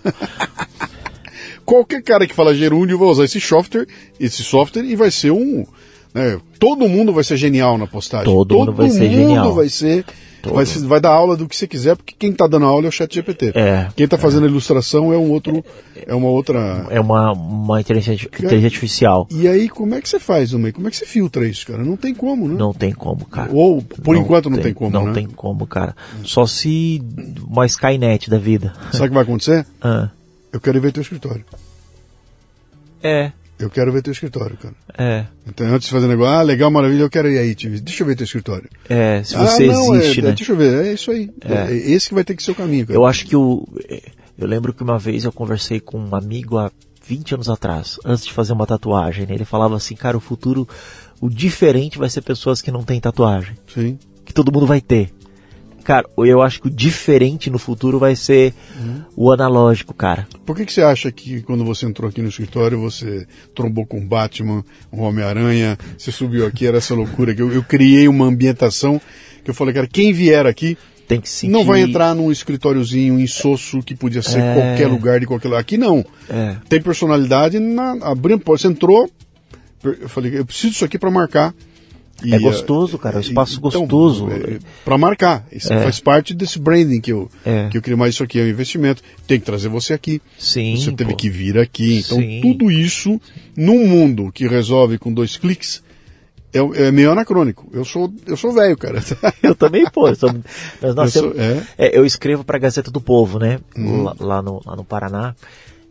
qualquer cara que fala gerúndio vai usar esse software, esse software e vai ser um, né, todo mundo vai ser genial na postagem.
Todo, todo mundo vai ser
mundo
genial.
vai ser Vai, vai, dar aula do que você quiser, porque quem está dando aula é o chat GPT.
É.
Quem está fazendo é. a ilustração é um outro, é uma outra...
É uma, uma inteligência, inteligência artificial.
E aí, como é que você faz, Homem? Como é que você filtra isso, cara? Não tem como, né?
Não tem como, cara.
Ou, por não enquanto, não tem, tem como,
Não
né?
tem como, cara. Só se uma Skynet da vida.
Sabe o que vai acontecer?
Ah.
Eu quero ir ver teu escritório.
É.
Eu quero ver teu escritório, cara.
É.
Então, antes de fazer negócio, ah, legal, maravilha, eu quero ir aí, TV. Deixa eu ver teu escritório.
É, se você
ah, não,
existe,
é,
né?
Deixa eu ver, é isso aí.
É.
É esse que vai ter que ser o caminho, cara.
Eu acho que o. Eu lembro que uma vez eu conversei com um amigo há 20 anos atrás, antes de fazer uma tatuagem. Né? Ele falava assim, cara, o futuro, o diferente vai ser pessoas que não têm tatuagem.
Sim.
Que todo mundo vai ter. Cara, eu acho que o diferente no futuro vai ser uhum. o analógico, cara.
Por que, que você acha que quando você entrou aqui no escritório, você trombou com Batman, um Homem-Aranha, você subiu aqui, era essa loucura que eu, eu criei uma ambientação que eu falei, cara, quem vier aqui
tem que sentir...
Não vai entrar num escritóriozinho insosso que podia ser
É.
qualquer lugar de qualquer lugar. Aqui não.
É.
Tem personalidade na abrindo Você entrou, eu falei, eu preciso disso aqui para marcar. E,
É gostoso, cara, é um espaço gostoso.
para marcar. Isso
É.
faz parte desse branding que eu,
É.
que eu queria mais isso aqui, é um investimento. Tem que trazer você aqui.
Sim,
Você teve
pô.
que vir aqui. Então,
Sim.
tudo isso, num mundo que resolve com dois cliques, é, é meio anacrônico. Eu sou, eu sou velho, cara.
Eu também, pô. Eu, sou- nós- nós
Eu sou- é.
é, eu escrevo pra Gazeta do Povo, né?
Uhum.
Lá, lá no, lá no Paraná.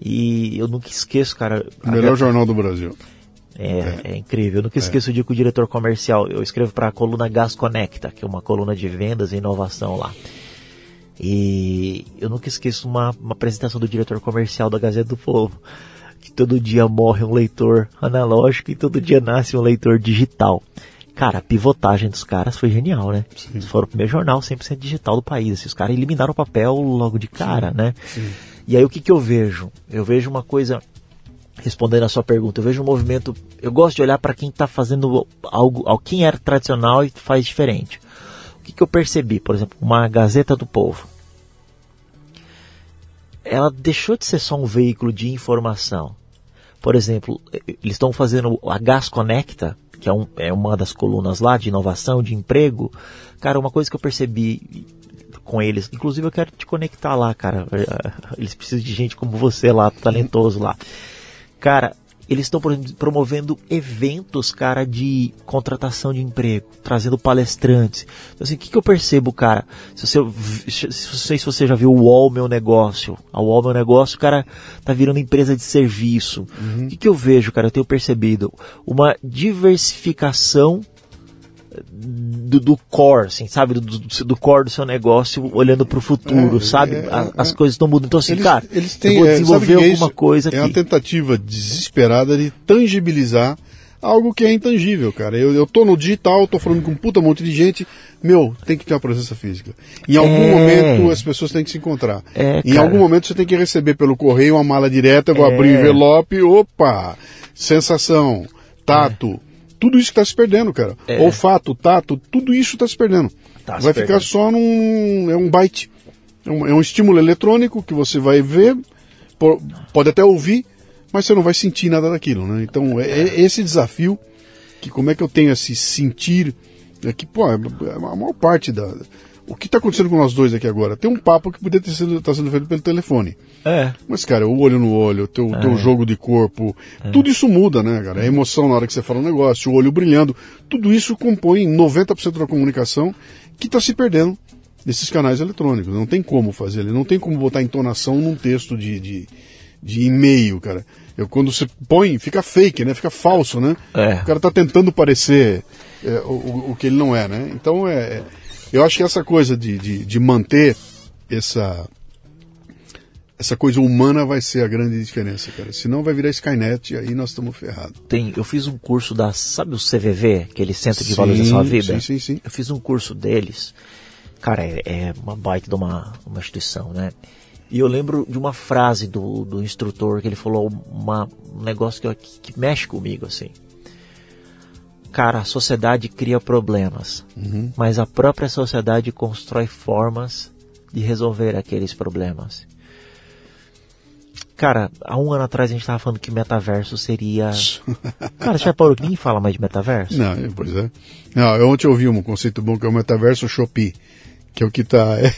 E eu nunca esqueço, cara. a
Melhor
Ga-
jornal do Brasil.
É, é incrível. Eu nunca esqueço o dia que o diretor comercial. Eu escrevo para a coluna Gas Conecta, que é uma coluna de vendas e inovação lá. E eu nunca esqueço uma, uma apresentação do diretor comercial da Gazeta do Povo. Que todo dia morre um leitor analógico e todo dia nasce um leitor digital. Cara, a pivotagem dos caras foi genial, né? Eles foram o primeiro jornal 100% digital do país. Assim, os caras eliminaram o papel logo de cara, né? E aí o que, que eu vejo? Eu vejo uma coisa respondendo a sua pergunta, eu vejo um movimento. Eu gosto de olhar para quem está fazendo algo, ao quem era tradicional e faz diferente. O que, que eu percebi, por exemplo, uma Gazeta do Povo. Ela deixou de ser só um veículo de informação. Por exemplo, eles estão fazendo a Gas Conecta, que é, um, é uma das colunas lá de inovação, de emprego. Cara, uma coisa que eu percebi com eles, inclusive eu quero te conectar lá, cara. Eles precisam de gente como você lá, talentoso lá. Cara, eles estão promovendo eventos, cara, de contratação de emprego, trazendo palestrantes. Então, assim, o que, que eu percebo, cara? Se você, se, sei se você já viu o UOL Meu Negócio. A UOL Meu Negócio, cara, tá virando empresa de serviço. O que, que eu vejo, cara? Eu tenho percebido uma diversificação do, do core, assim, sabe? Do, do, do core do seu negócio, olhando para o futuro,
É,
sabe?
é,
A-
é.
As coisas estão mudando. Então, assim,
Eles,
cara,
eles têm,
eu vou
é,
desenvolver
é
alguma
isso?
coisa
É uma
aqui.
tentativa desesperada de tangibilizar algo que é intangível, cara. Eu, eu tô no digital, tô falando com um puta monte de gente, meu, tem que ter uma presença física. Em algum
É.
momento as pessoas têm que se encontrar.
É,
em
cara.
algum momento você tem que receber pelo correio uma mala direta, vou
É.
abrir o envelope, opa, sensação, tato. Tudo isso que está se perdendo, cara.
É.
Olfato, tato, tudo isso está se perdendo.
Tá se
vai ficar
perdendo.
só num. É um byte. É um, é um estímulo eletrônico que você vai ver, po- pode até ouvir, mas você não vai sentir nada daquilo, né? Então, é, é esse desafio, que como é que eu tenho esse sentir, é que, pô, é a maior parte da... O que está acontecendo com nós dois aqui agora? Tem um papo que poderia sido, tá sendo feito pelo telefone.
É.
Mas, cara, o olho no olho, o teu, teu jogo de corpo, tudo isso muda, né, cara? A emoção na hora que você fala um negócio, o olho brilhando, tudo isso compõe 90% da comunicação que está se perdendo nesses canais eletrônicos. Não tem como fazer, não tem como botar entonação num texto de, de, de e-mail, cara. Eu, quando você põe, fica fake, né? Fica falso, né?
É.
O cara tá tentando parecer é, o, o- o que ele não é, né? Então, é, é- eu acho que essa coisa de, de, de manter essa essa coisa humana vai ser a grande diferença, cara. Senão vai virar Skynet e aí nós estamos ferrados.
Tem, eu fiz um curso da, sabe o CVV, aquele Centro de Valorização à Vida?
Sim, sim, sim.
Eu fiz um curso deles. Cara, é, é uma baita de uma, uma instituição, né? E eu lembro de uma frase do, do instrutor que ele falou uma, um negócio que, eu- que, que mexe comigo, assim. Cara, a sociedade cria problemas,
Uhum.
mas a própria sociedade constrói formas de resolver aqueles problemas. Cara, há um ano atrás a gente tava falando que metaverso seria. Cara, já parou que ninguém fala mais de metaverso?
Não, é, pois é. Não, eu ontem ouvi um conceito bom que é o metaverso Shopee, Que é o que tá. é,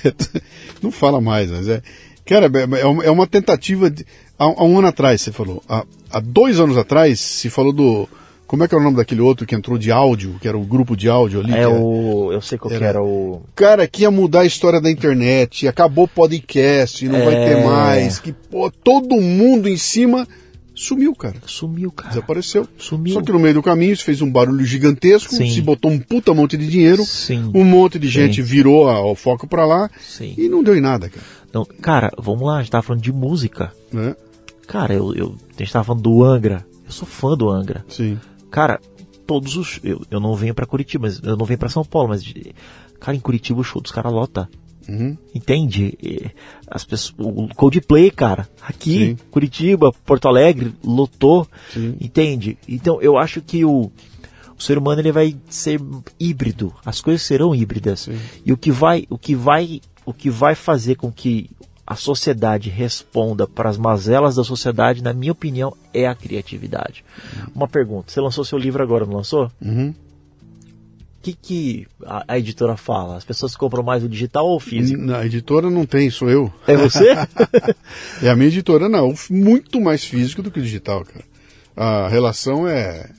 não fala mais, mas é. Cara, é, é uma- é tentativa de. Há, há um ano atrás, você falou. Há, há dois anos atrás, se falou do. Como é que era o nome daquele outro que entrou de áudio, que era o grupo de áudio ali?
É
era-
o. Eu sei qual que
Era-
era o.
Cara, que ia mudar a história da internet, acabou o podcast, não vai ter
É.
mais, que pô, todo mundo em cima sumiu, cara.
Sumiu, cara.
Desapareceu.
Sumiu.
Só que no meio do caminho isso fez um barulho gigantesco,
Sim.
se botou um puta monte de dinheiro,
Sim.
um monte de gente
Sim.
virou a- o foco pra lá
Sim.
e não deu em nada, cara.
Não, cara, vamos lá, a gente tava falando de música.
Né?
Cara, eu, eu, a gente tava falando do Angra. Eu sou fã do Angra.
Sim.
Cara, todos os. Eu, eu não venho pra Curitiba, mas eu não venho pra São Paulo, mas. Cara, em Curitiba o show dos caras lota.
Uhum.
Entende? As pessoas, o Coldplay, cara, aqui,
Sim.
Curitiba, Porto Alegre, lotou.
Sim.
Entende? Então eu acho que o, o ser humano ele vai ser híbrido. As coisas serão híbridas.
Sim.
E o que vai, o que vai, o que vai fazer com que a sociedade responda para as mazelas da sociedade, na minha opinião, é a criatividade. Uma pergunta: você lançou seu livro agora, não lançou?
Uhum.
O que, que a, a editora fala? As pessoas compram mais o digital ou o físico?
Na editora não tem, sou eu.
É você?
É a minha editora não, muito mais físico do que digital, cara. A relação é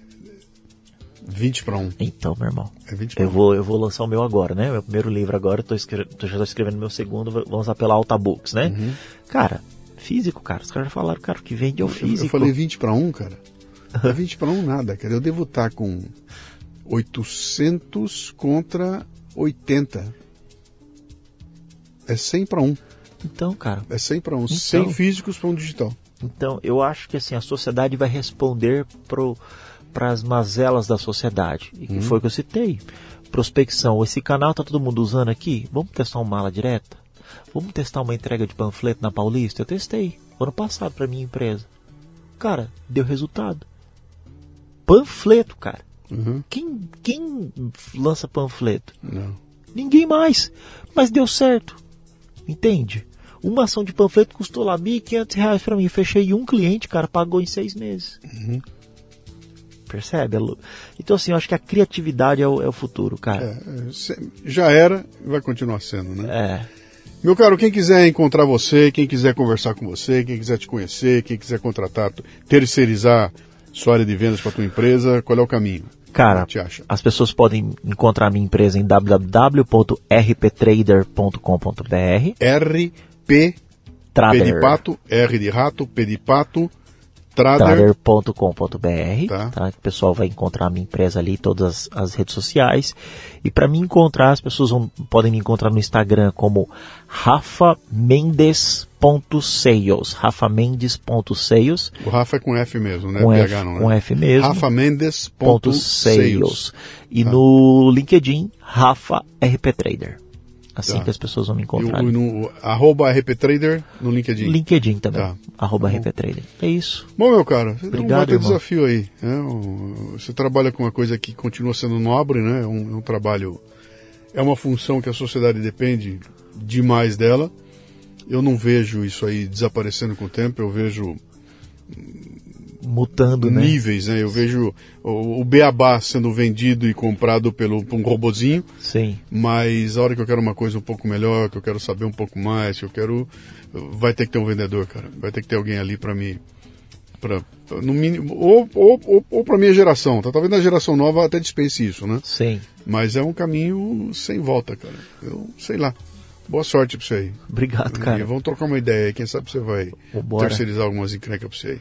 20 para 1.
então, meu irmão.
É 20 para
Eu
1.
Eu vou, eu vou lançar o meu agora, né? Meu primeiro livro agora, eu tô escre... tô- já estou escrevendo meu segundo, vou lançar pela Alta Books, né?
Uhum.
Cara, físico, cara. Os caras já falaram, cara, o que vende é o físico.
Eu falei 20 para 1, cara. Não é 20 para 1 nada, cara. Eu devo estar com 800 contra 80. É 100 para 1.
Então, cara,
É 100 para 1.
Então.
100 físicos para um digital.
então eu acho que assim, a sociedade vai responder pro para as mazelas da sociedade. E que foi o que eu citei. Prospecção. Esse canal tá todo mundo usando aqui? Vamos testar uma mala direta? Vamos testar uma entrega de panfleto na Paulista? Eu testei ano passado para minha empresa. Cara, deu resultado. Panfleto, cara.
Uhum.
Quem, quem lança panfleto?
Não.
Ninguém mais. Mas deu certo. Entende? Uma ação de panfleto custou lá 1.500 reais pra mim. Fechei um cliente, cara, pagou em seis meses. Percebe? Então, assim, eu acho que a criatividade é o, é o futuro, cara.
É, é, já era e vai continuar sendo, né?
É.
Meu caro, quem quiser encontrar você, quem quiser conversar com você, quem quiser te conhecer, quem quiser contratar, terceirizar sua área de vendas para tua empresa, qual é o caminho?
Cara,
Como te acha?
as pessoas podem encontrar a minha empresa em www.rptrader.com.br.
RP, P de
Trader.
pato, R de rato, P de pato, Trader.
trader.com.br,
Tá.
tá. O pessoal vai encontrar a minha empresa ali, todas as redes sociais. E para me encontrar, as pessoas vão- podem me encontrar no Instagram como rafamendes.sales, rafamendes.sales,
O Rafa é com F mesmo, né?
com, F,
não, né?
com F mesmo,
Rafa Mendes
ponto
ponto
sales.
sales.
E
Tá.
no LinkedIn, Rafa RP Trader. Assim
Tá.
que as pessoas vão me
E
encontrar.
o, no, arroba RP Trader no LinkedIn.
LinkedIn também,
Tá.
arroba
Bom.
RP Trader. É isso.
Bom, meu cara, você um
Obrigado,
baita
irmão.
desafio aí. né? Você trabalha com uma coisa que continua sendo nobre, né? É um, é um trabalho, é uma função que a sociedade depende demais dela. Eu não vejo isso aí desaparecendo com o tempo, eu vejo
Mutando, né?
níveis, né? Eu vejo o, o beabá sendo vendido e comprado pelo, por um robozinho,
Sim.
mas a hora que eu quero uma coisa um pouco melhor, que eu quero saber um pouco mais, que eu quero. Vai ter que ter um vendedor, cara. Vai ter que ter alguém ali para me. Pra, no mínimo, ou, ou, ou, ou para minha geração, tá? Talvez na geração nova até dispense isso, né?
Sim.
Mas é um caminho sem volta, cara. Eu sei lá. Boa sorte pra você aí.
Obrigado,
E
cara.
vamos trocar uma ideia aí. Quem sabe você vai
Vambora.
terceirizar algumas encrencas pra você aí.